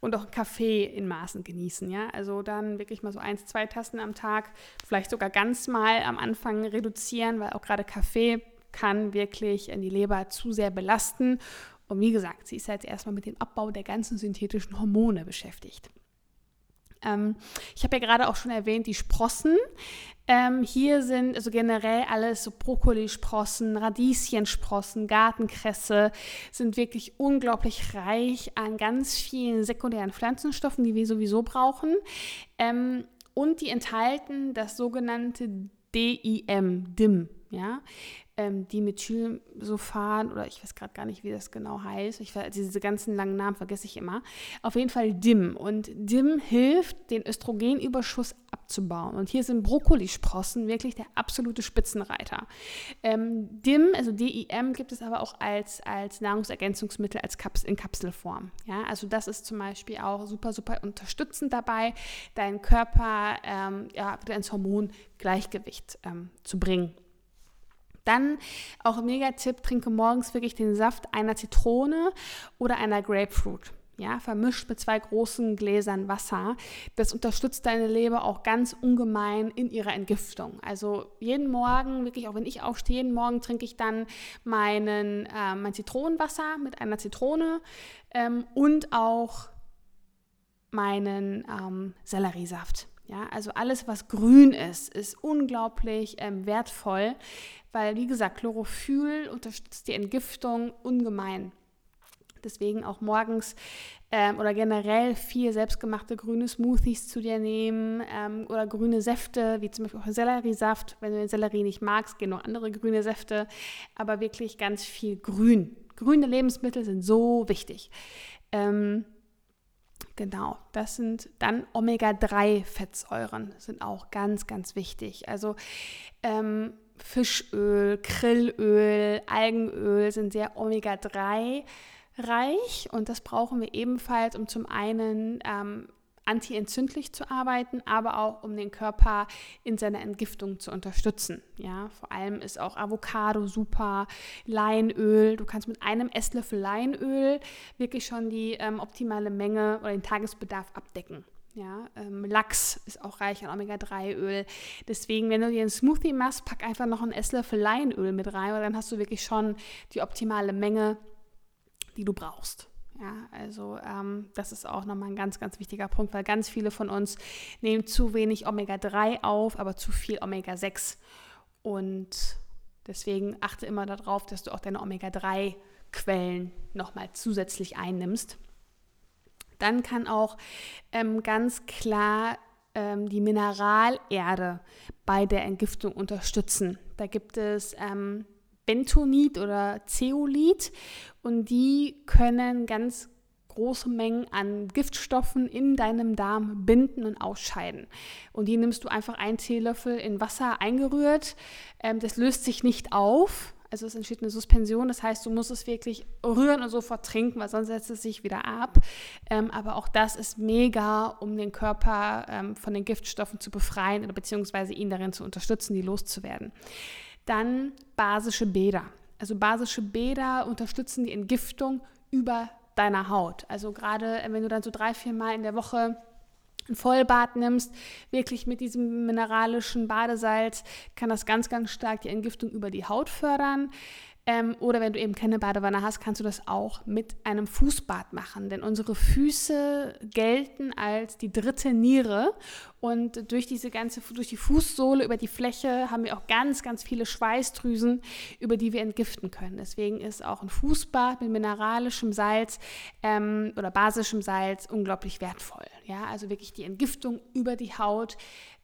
und auch Kaffee in Maßen genießen. Ja? Also dann wirklich mal so eins, zwei Tassen am Tag, vielleicht sogar ganz mal am Anfang reduzieren, weil auch gerade Kaffee kann wirklich die Leber zu sehr belasten. Und wie gesagt, sie ist jetzt erstmal mit dem Abbau der ganzen synthetischen Hormone beschäftigt. Ähm, ich habe ja gerade auch schon erwähnt, die Sprossen. Ähm, hier sind also generell alles so Brokkolisprossen, Radieschensprossen, Gartenkresse sind wirklich unglaublich reich an ganz vielen sekundären Pflanzenstoffen, die wir sowieso brauchen. Ähm, und die enthalten das sogenannte DIM, DIM, ja ähm, Dimethylsulfan oder ich weiß gerade gar nicht, wie das genau heißt. Ich, diese ganzen langen Namen vergesse ich immer. Auf jeden Fall DIM. Und DIM hilft, den Östrogenüberschuss abzubauen. Und hier sind Brokkolisprossen wirklich der absolute Spitzenreiter. Ähm, DIM, also DIM, gibt es aber auch als, als Nahrungsergänzungsmittel als Kaps in Kapselform. Ja, also das ist zum Beispiel auch super, super unterstützend dabei, deinen Körper ähm, ja, wieder ins Hormongleichgewicht ähm, zu bringen. Dann auch ein Mega-Tipp, trinke morgens wirklich den Saft einer Zitrone oder einer Grapefruit. Ja, vermischt mit zwei großen Gläsern Wasser. Das unterstützt deine Leber auch ganz ungemein in ihrer Entgiftung. Also jeden Morgen, wirklich auch wenn ich aufstehe, jeden Morgen trinke ich dann meinen, äh, mein Zitronenwasser mit einer Zitrone ähm, und auch meinen ähm, Selleriesaft. Ja, also alles, was grün ist, ist unglaublich ähm, wertvoll, weil, wie gesagt, Chlorophyll unterstützt die Entgiftung ungemein. Deswegen auch morgens ähm, oder generell viel selbstgemachte grüne Smoothies zu dir nehmen ähm, oder grüne Säfte, wie zum Beispiel auch Selleriesaft. Wenn du den Sellerie nicht magst, gehen noch andere grüne Säfte, aber wirklich ganz viel Grün. Grüne Lebensmittel sind so wichtig. Ähm, Genau, das sind dann Omega-3-Fettsäuren, sind auch ganz, ganz wichtig. Also ähm, Fischöl, Krillöl, Algenöl sind sehr Omega-3 reich und das brauchen wir ebenfalls, um zum einen ähm, antientzündlich zu arbeiten, aber auch um den Körper in seiner Entgiftung zu unterstützen. Ja, vor allem ist auch Avocado super, Leinöl. Du kannst mit einem Esslöffel Leinöl wirklich schon die ähm, optimale Menge oder den Tagesbedarf abdecken. Ja, ähm, Lachs ist auch reich an Omega-3-Öl. Deswegen, wenn du dir einen Smoothie machst, pack einfach noch einen Esslöffel Leinöl mit rein, weil dann hast du wirklich schon die optimale Menge, die du brauchst. Ja, also ähm, das ist auch nochmal ein ganz, ganz wichtiger Punkt, weil ganz viele von uns nehmen zu wenig Omega-3 auf, aber zu viel Omega-6. Und Deswegen achte immer darauf, dass du auch deine Omega-3-Quellen nochmal zusätzlich einnimmst. Dann kann auch ähm, ganz klar ähm, die Mineralerde bei der Entgiftung unterstützen. Da gibt es ähm, Bentonit oder Zeolit und die können ganz große Mengen an Giftstoffen in deinem Darm binden und ausscheiden. Und die nimmst du einfach einen Teelöffel in Wasser eingerührt. Ähm, das löst sich nicht auf. Also es entsteht eine Suspension, das heißt, du musst es wirklich rühren und sofort trinken, weil sonst setzt es sich wieder ab. Ähm, aber auch das ist mega, um den Körper ähm, von den Giftstoffen zu befreien oder beziehungsweise ihn darin zu unterstützen, die loszuwerden. Dann basische Bäder. Also basische Bäder unterstützen die Entgiftung über deiner Haut. Also gerade äh, wenn du dann so drei, vier Mal in der Woche ein Vollbad nimmst, wirklich mit diesem mineralischen Badesalz, kann das ganz, ganz stark die Entgiftung über die Haut fördern. Ähm, oder wenn du eben keine Badewanne hast, kannst du das auch mit einem Fußbad machen. Denn unsere Füße gelten als die dritte Niere. Und durch diese ganze, durch die Fußsohle, über die Fläche haben wir auch ganz, ganz viele Schweißdrüsen, über die wir entgiften können. Deswegen ist auch ein Fußbad mit mineralischem Salz ähm, oder basischem Salz unglaublich wertvoll. Ja, also wirklich die Entgiftung über die Haut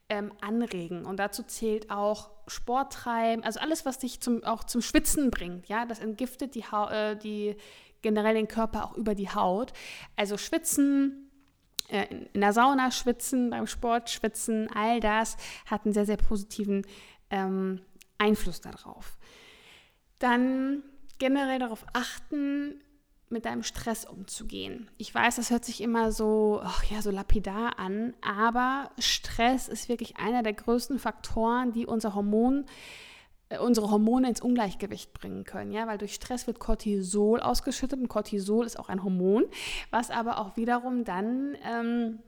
ähm, anregen. Und dazu zählt auch Sport treiben, also alles, was dich zum, auch zum Schwitzen bringt. Ja, das entgiftet die, äh, die generell den Körper auch über die Haut. Also Schwitzen, äh, in der Sauna schwitzen, beim Sport schwitzen, all das hat einen sehr, sehr positiven ähm, Einfluss darauf. Dann generell darauf achten, mit deinem Stress umzugehen. Ich weiß, das hört sich immer so, ach ja, so lapidar an, aber Stress ist wirklich einer der größten Faktoren, die unser Hormon, äh, unsere Hormone ins Ungleichgewicht bringen können. Ja, weil durch Stress wird Cortisol ausgeschüttet und Cortisol ist auch ein Hormon, was aber auch wiederum dann ähm,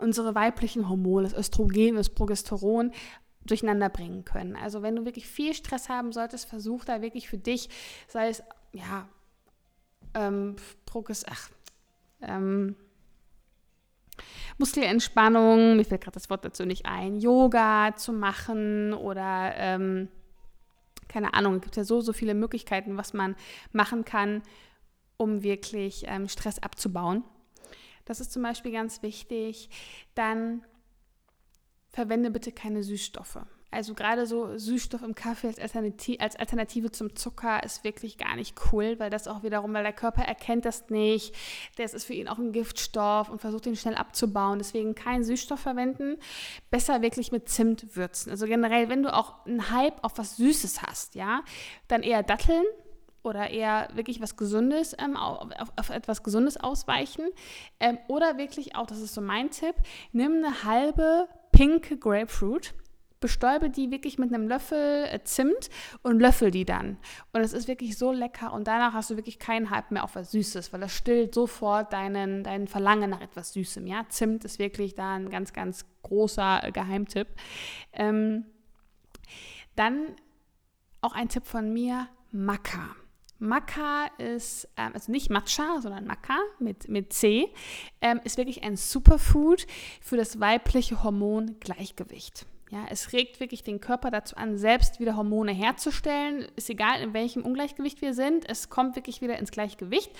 unsere weiblichen Hormone, das Östrogen, das Progesteron, durcheinander bringen können. Also wenn du wirklich viel Stress haben solltest, versuch da wirklich für dich, sei es ja ähm, Progress, ach, ähm, Muskelentspannung, mir fällt gerade das Wort dazu nicht ein, Yoga zu machen oder ähm, keine Ahnung, es gibt ja so, so viele Möglichkeiten, was man machen kann, um wirklich ähm, Stress abzubauen. Das ist zum Beispiel ganz wichtig. Dann verwende bitte keine Süßstoffe. Also gerade so Süßstoff im Kaffee als Alternative, als Alternative zum Zucker ist wirklich gar nicht cool, weil das auch wiederum, weil der Körper erkennt das nicht. Das ist für ihn auch ein Giftstoff und versucht ihn schnell abzubauen. Deswegen keinen Süßstoff verwenden. Besser wirklich mit Zimt würzen. Also generell, wenn du auch einen Hype auf was Süßes hast, ja, dann eher Datteln oder eher wirklich was Gesundes, ähm, auf, auf, etwas Gesundes ausweichen. Ähm, oder wirklich auch, das ist so mein Tipp, nimm eine halbe pinke Grapefruit bestäube die wirklich mit einem Löffel äh, Zimt und löffel die dann. Und es ist wirklich so lecker und danach hast du wirklich keinen Hype mehr auf was Süßes, weil das stillt sofort deinen, deinen Verlangen nach etwas Süßem. Ja? Zimt ist wirklich da ein ganz, ganz großer äh, Geheimtipp. Ähm, dann auch ein Tipp von mir, Maca. Maca ist, ähm, also nicht Matcha, sondern Maca mit, mit C, ähm, ist wirklich ein Superfood für das weibliche Hormon Gleichgewicht. Ja, es regt wirklich den Körper dazu an, selbst wieder Hormone herzustellen. Ist egal, in welchem Ungleichgewicht wir sind, es kommt wirklich wieder ins Gleichgewicht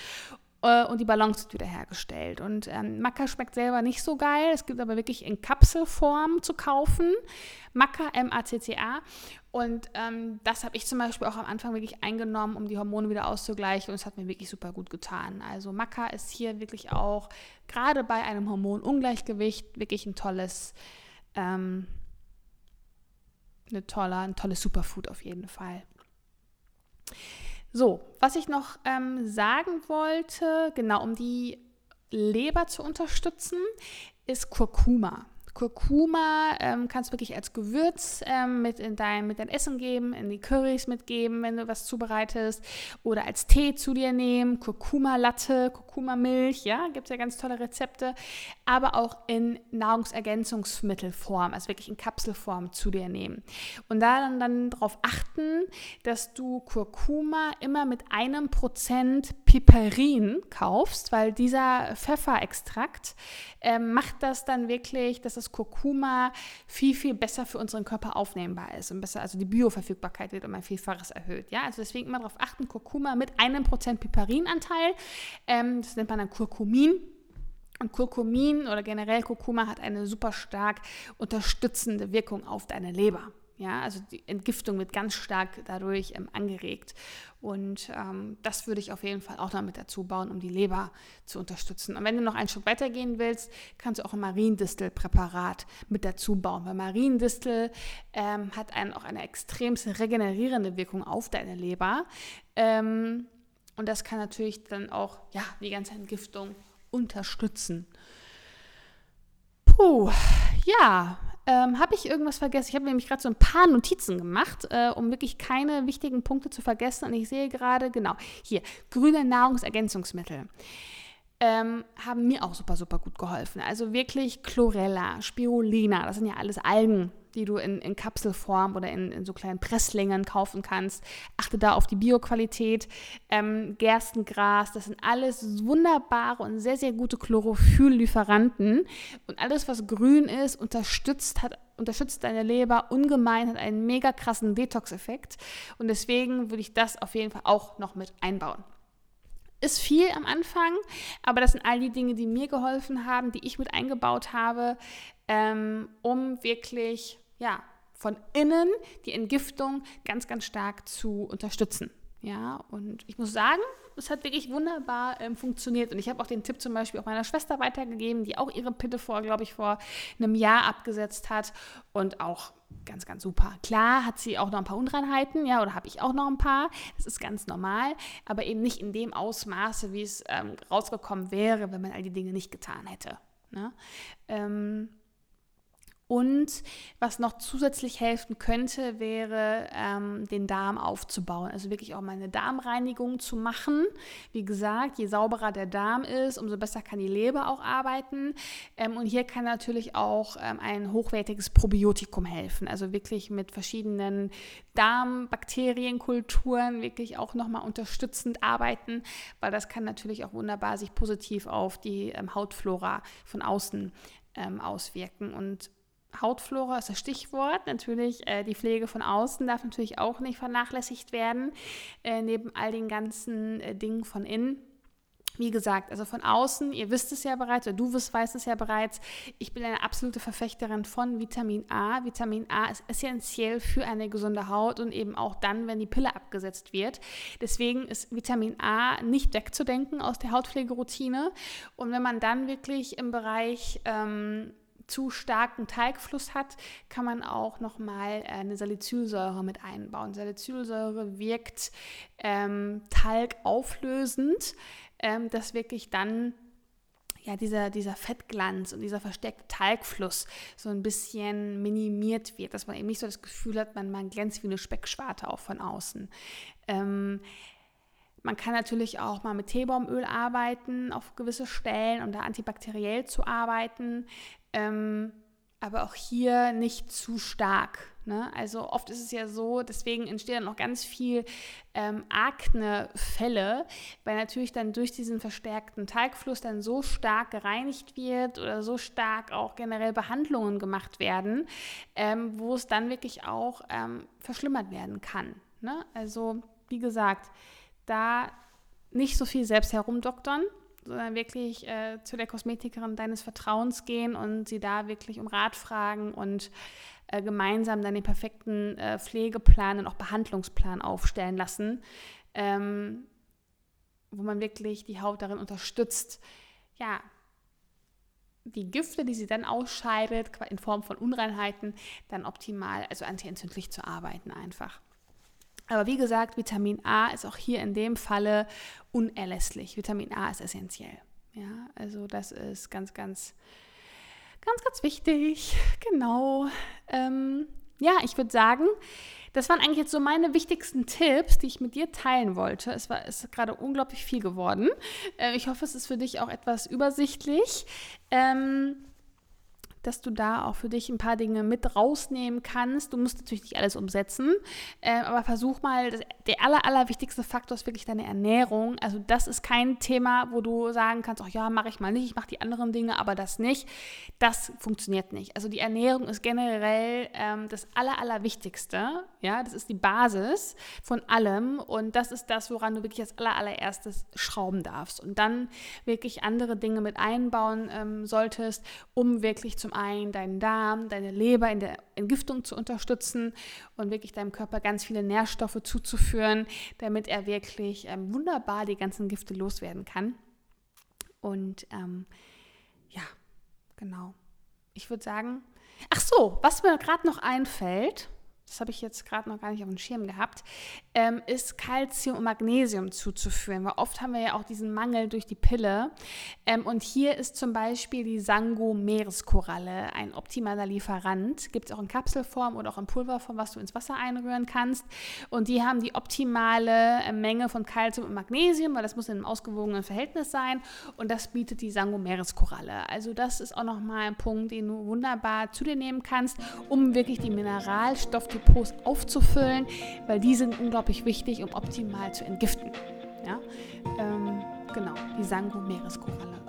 äh, und die Balance wird wieder hergestellt. Und ähm, Maca schmeckt selber nicht so geil. Es gibt aber wirklich in Kapselform zu kaufen. Maca, M-A-C-C-A. Und ähm, das habe ich zum Beispiel auch am Anfang wirklich eingenommen, um die Hormone wieder auszugleichen. Und es hat mir wirklich super gut getan. Also Maca ist hier wirklich auch gerade bei einem Hormonungleichgewicht wirklich ein tolles ähm, eine tolle, ein tolles Superfood auf jeden Fall. So, was ich noch ähm, sagen wollte, genau um die Leber zu unterstützen, ist Kurkuma. Kurkuma ähm, kannst du wirklich als Gewürz ähm, mit in dein, mit dein Essen geben, in die Currys mitgeben, wenn du was zubereitest. Oder als Tee zu dir nehmen, Kurkuma-Latte, Kurkuma-Milch, ja, gibt es ja ganz tolle Rezepte. Aber auch in Nahrungsergänzungsmittelform, also wirklich in Kapselform zu dir nehmen. Und da dann, dann darauf achten, dass du Kurkuma immer mit einem Prozent Piperin kaufst, weil dieser Pfefferextrakt ähm, macht das dann wirklich, dass das das Kurkuma viel, viel besser für unseren Körper aufnehmbar ist und besser, also die Bioverfügbarkeit wird um ein Vielfaches erhöht. Ja, also deswegen immer darauf achten, Kurkuma mit einem Prozent Piperinanteil, ähm, das nennt man dann Kurkumin. Und Kurkumin oder generell Kurkuma hat eine super stark unterstützende Wirkung auf deine Leber. Ja, also die Entgiftung wird ganz stark dadurch ähm, angeregt. Und ähm, das würde ich auf jeden Fall auch noch mit dazu bauen, um die Leber zu unterstützen. Und wenn du noch einen Schritt weiter gehen willst, kannst du auch ein Mariendistelpräparat mit dazu bauen. Weil Mariendistel ähm, hat einen, auch eine extremst regenerierende Wirkung auf deine Leber. Ähm, und das kann natürlich dann auch ja, die ganze Entgiftung unterstützen. Puh, ja, ähm, habe ich irgendwas vergessen? Ich habe nämlich gerade so ein paar Notizen gemacht, äh, um wirklich keine wichtigen Punkte zu vergessen. Und ich sehe gerade, genau, hier, grüne Nahrungsergänzungsmittel. Ähm, haben mir auch super, super gut geholfen. Also wirklich Chlorella, Spirulina, das sind ja alles Algen, die du in, in Kapselform oder in, in, so kleinen Presslingen kaufen kannst. Achte da auf die Bioqualität. Ähm, Gerstengras, das sind alles wunderbare und sehr, sehr gute Chlorophylllieferanten. Und alles, was grün ist, unterstützt, hat, unterstützt deine Leber ungemein, hat einen mega krassen Detox-Effekt. Und deswegen würde ich das auf jeden Fall auch noch mit einbauen ist viel am Anfang, aber das sind all die Dinge, die mir geholfen haben, die ich mit eingebaut habe, ähm, um wirklich ja, von innen die Entgiftung ganz, ganz stark zu unterstützen. Ja, und ich muss sagen, es hat wirklich wunderbar ähm, funktioniert. Und ich habe auch den Tipp zum Beispiel auch meiner Schwester weitergegeben, die auch ihre Pitte vor, glaube ich, vor einem Jahr abgesetzt hat. Und auch ganz, ganz super. Klar hat sie auch noch ein paar Unreinheiten, ja, oder habe ich auch noch ein paar. Das ist ganz normal, aber eben nicht in dem Ausmaße, wie es ähm, rausgekommen wäre, wenn man all die Dinge nicht getan hätte. Ne? Ähm, und was noch zusätzlich helfen könnte, wäre, ähm, den Darm aufzubauen. Also wirklich auch mal eine Darmreinigung zu machen. Wie gesagt, je sauberer der Darm ist, umso besser kann die Leber auch arbeiten. Ähm, und hier kann natürlich auch ähm, ein hochwertiges Probiotikum helfen. Also wirklich mit verschiedenen Darmbakterienkulturen wirklich auch nochmal unterstützend arbeiten, weil das kann natürlich auch wunderbar sich positiv auf die ähm, Hautflora von außen ähm, auswirken. Und Hautflora ist das Stichwort. Natürlich, äh, die Pflege von außen darf natürlich auch nicht vernachlässigt werden, äh, neben all den ganzen äh, Dingen von innen. Wie gesagt, also von außen, ihr wisst es ja bereits, oder du wirst, weißt es ja bereits, ich bin eine absolute Verfechterin von Vitamin A. Vitamin A ist essentiell für eine gesunde Haut und eben auch dann, wenn die Pille abgesetzt wird. Deswegen ist Vitamin A nicht wegzudenken aus der Hautpflegeroutine. Und wenn man dann wirklich im Bereich ähm, zu starken Teigfluss hat, kann man auch nochmal eine Salicylsäure mit einbauen. Salicylsäure wirkt ähm, Talg auflösend, ähm, dass wirklich dann ja, dieser, dieser Fettglanz und dieser versteckte Talgfluss so ein bisschen minimiert wird, dass man eben nicht so das Gefühl hat, man, man glänzt wie eine Speckschwarte auch von außen. Ähm, man kann natürlich auch mal mit Teebaumöl arbeiten auf gewisse Stellen, um da antibakteriell zu arbeiten. Ähm, aber auch hier nicht zu stark. Ne? Also oft ist es ja so, deswegen entsteht dann auch ganz viel ähm, Akne-Fälle, weil natürlich dann durch diesen verstärkten Talgfluss dann so stark gereinigt wird oder so stark auch generell Behandlungen gemacht werden, ähm, wo es dann wirklich auch ähm, verschlimmert werden kann. Ne? Also wie gesagt, da nicht so viel selbst herumdoktern, sondern wirklich äh, zu der Kosmetikerin deines Vertrauens gehen und sie da wirklich um Rat fragen und äh, gemeinsam dann den perfekten äh, Pflegeplan und auch Behandlungsplan aufstellen lassen, ähm, wo man wirklich die Haut darin unterstützt, ja, die Gifte, die sie dann ausscheidet, in Form von Unreinheiten, dann optimal, also antientzündlich zu arbeiten einfach. Aber wie gesagt, Vitamin A ist auch hier in dem Falle unerlässlich. Vitamin A ist essentiell. Ja, also das ist ganz, ganz, ganz, ganz wichtig. [LAUGHS] Genau. Ähm, ja, ich würde sagen, das waren eigentlich jetzt so meine wichtigsten Tipps, die ich mit dir teilen wollte. Es war ist gerade unglaublich viel geworden. Äh, ich hoffe, es ist für dich auch etwas übersichtlich. Ähm, dass du da auch für dich ein paar Dinge mit rausnehmen kannst. Du musst natürlich nicht alles umsetzen, äh, aber versuch mal, das, der aller, allerwichtigste Faktor ist wirklich deine Ernährung. Also das ist kein Thema, wo du sagen kannst, ach ja, mache ich mal nicht, ich mache die anderen Dinge, aber das nicht. Das funktioniert nicht. Also die Ernährung ist generell ähm, das aller, allerwichtigste. Ja, das ist die Basis von allem und das ist das, woran du wirklich als aller, allererstes schrauben darfst und dann wirklich andere Dinge mit einbauen ähm, solltest, um wirklich zum einen deinen Darm, deine Leber in der Entgiftung zu unterstützen und wirklich deinem Körper ganz viele Nährstoffe zuzuführen, damit er wirklich ähm, wunderbar die ganzen Gifte loswerden kann. Und ähm, ja, genau. Ich würde sagen, ach so, was mir gerade noch einfällt, das habe ich jetzt gerade noch gar nicht auf dem Schirm gehabt, ähm, ist Calcium und Magnesium zuzuführen. Weil oft haben wir ja auch diesen Mangel durch die Pille. Ähm, und hier ist zum Beispiel die Sango-Meereskoralle ein optimaler Lieferant. Gibt es auch in Kapselform oder auch in Pulverform, was du ins Wasser einrühren kannst. Und die haben die optimale äh, Menge von Calcium und Magnesium, weil das muss in einem ausgewogenen Verhältnis sein. Und das bietet die Sango-Meereskoralle. Also das ist auch nochmal ein Punkt, den du wunderbar zu dir nehmen kannst, um wirklich die Mineralstoffe Depots aufzufüllen, weil die sind unglaublich wichtig, um optimal zu entgiften. Ja? Ähm, genau, die Sango-Meereskoralle.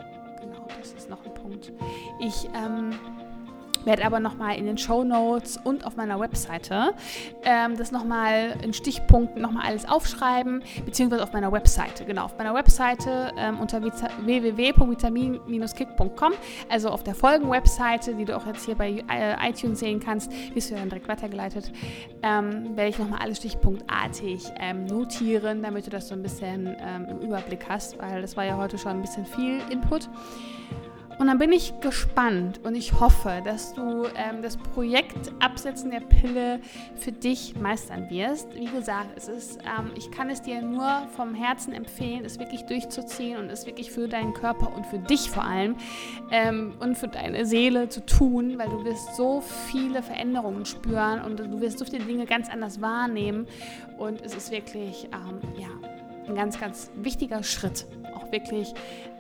Genau, das ist noch ein Punkt. Ich ähm, werde aber nochmal in den Show Notes und auf meiner Webseite ähm, das nochmal in Stichpunkten nochmal alles aufschreiben, beziehungsweise auf meiner Webseite. Genau, auf meiner Webseite ähm, unter www.vitamin-kick.com, also auf der Folgen-Webseite, die du auch jetzt hier bei äh, iTunes sehen kannst, wirst du dann direkt weitergeleitet, ähm, werde ich nochmal alles stichpunktartig ähm, notieren, damit du das so ein bisschen ähm, im Überblick hast, weil das war ja heute schon ein bisschen viel Input. Und dann bin ich gespannt und ich hoffe, dass du ähm, das Projekt Absetzen der Pille für dich meistern wirst. Wie gesagt, es ist, ähm, ich kann es dir nur vom Herzen empfehlen, es wirklich durchzuziehen und es wirklich für deinen Körper und für dich vor allem ähm, und für deine Seele zu tun, weil du wirst so viele Veränderungen spüren und du wirst so viele Dinge ganz anders wahrnehmen und es ist wirklich, ähm, ja, ein ganz, ganz wichtiger Schritt, auch wirklich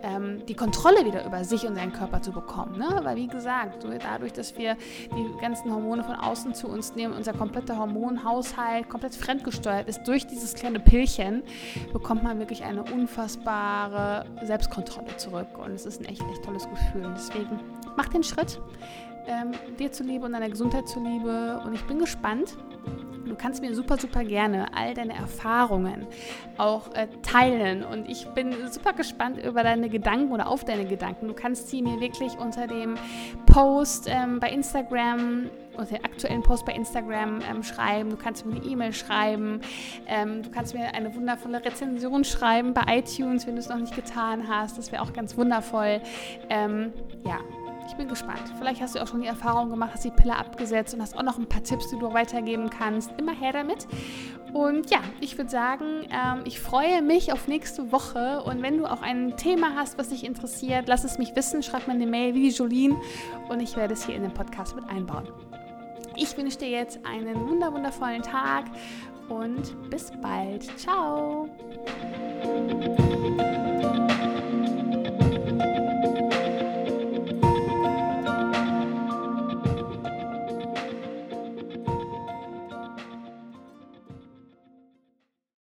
ähm, die Kontrolle wieder über sich und seinen Körper zu bekommen. Ne? Weil wie gesagt, dadurch, dass wir die ganzen Hormone von außen zu uns nehmen, unser kompletter Hormonhaushalt komplett fremdgesteuert ist durch dieses kleine Pillchen, bekommt man wirklich eine unfassbare Selbstkontrolle zurück. Und es ist ein echt, echt tolles Gefühl. Und deswegen mach den Schritt, ähm, dir zuliebe und deiner Gesundheit zuliebe. Und ich bin gespannt, Du kannst mir super, super gerne all deine Erfahrungen auch äh, teilen. Und ich bin super gespannt über deine Gedanken oder auf deine Gedanken. Du kannst sie mir wirklich unter dem Post ähm, bei Instagram unter den aktuellen Post bei Instagram ähm, schreiben, du kannst mir eine E-Mail schreiben, ähm, du kannst mir eine wundervolle Rezension schreiben bei iTunes, wenn du es noch nicht getan hast. Das wäre auch ganz wundervoll. Ähm, ja, ich bin gespannt. Vielleicht hast du auch schon die Erfahrung gemacht, hast die Pille abgesetzt und hast auch noch ein paar Tipps, die du weitergeben kannst. Immer her damit. Und ja, ich würde sagen, ähm, ich freue mich auf nächste Woche. Und wenn du auch ein Thema hast, was dich interessiert, lass es mich wissen. Schreib mir eine Mail wie die Jolene und ich werde es hier in den Podcast mit einbauen. Ich wünsche dir jetzt einen wundervollen Tag und bis bald. Ciao.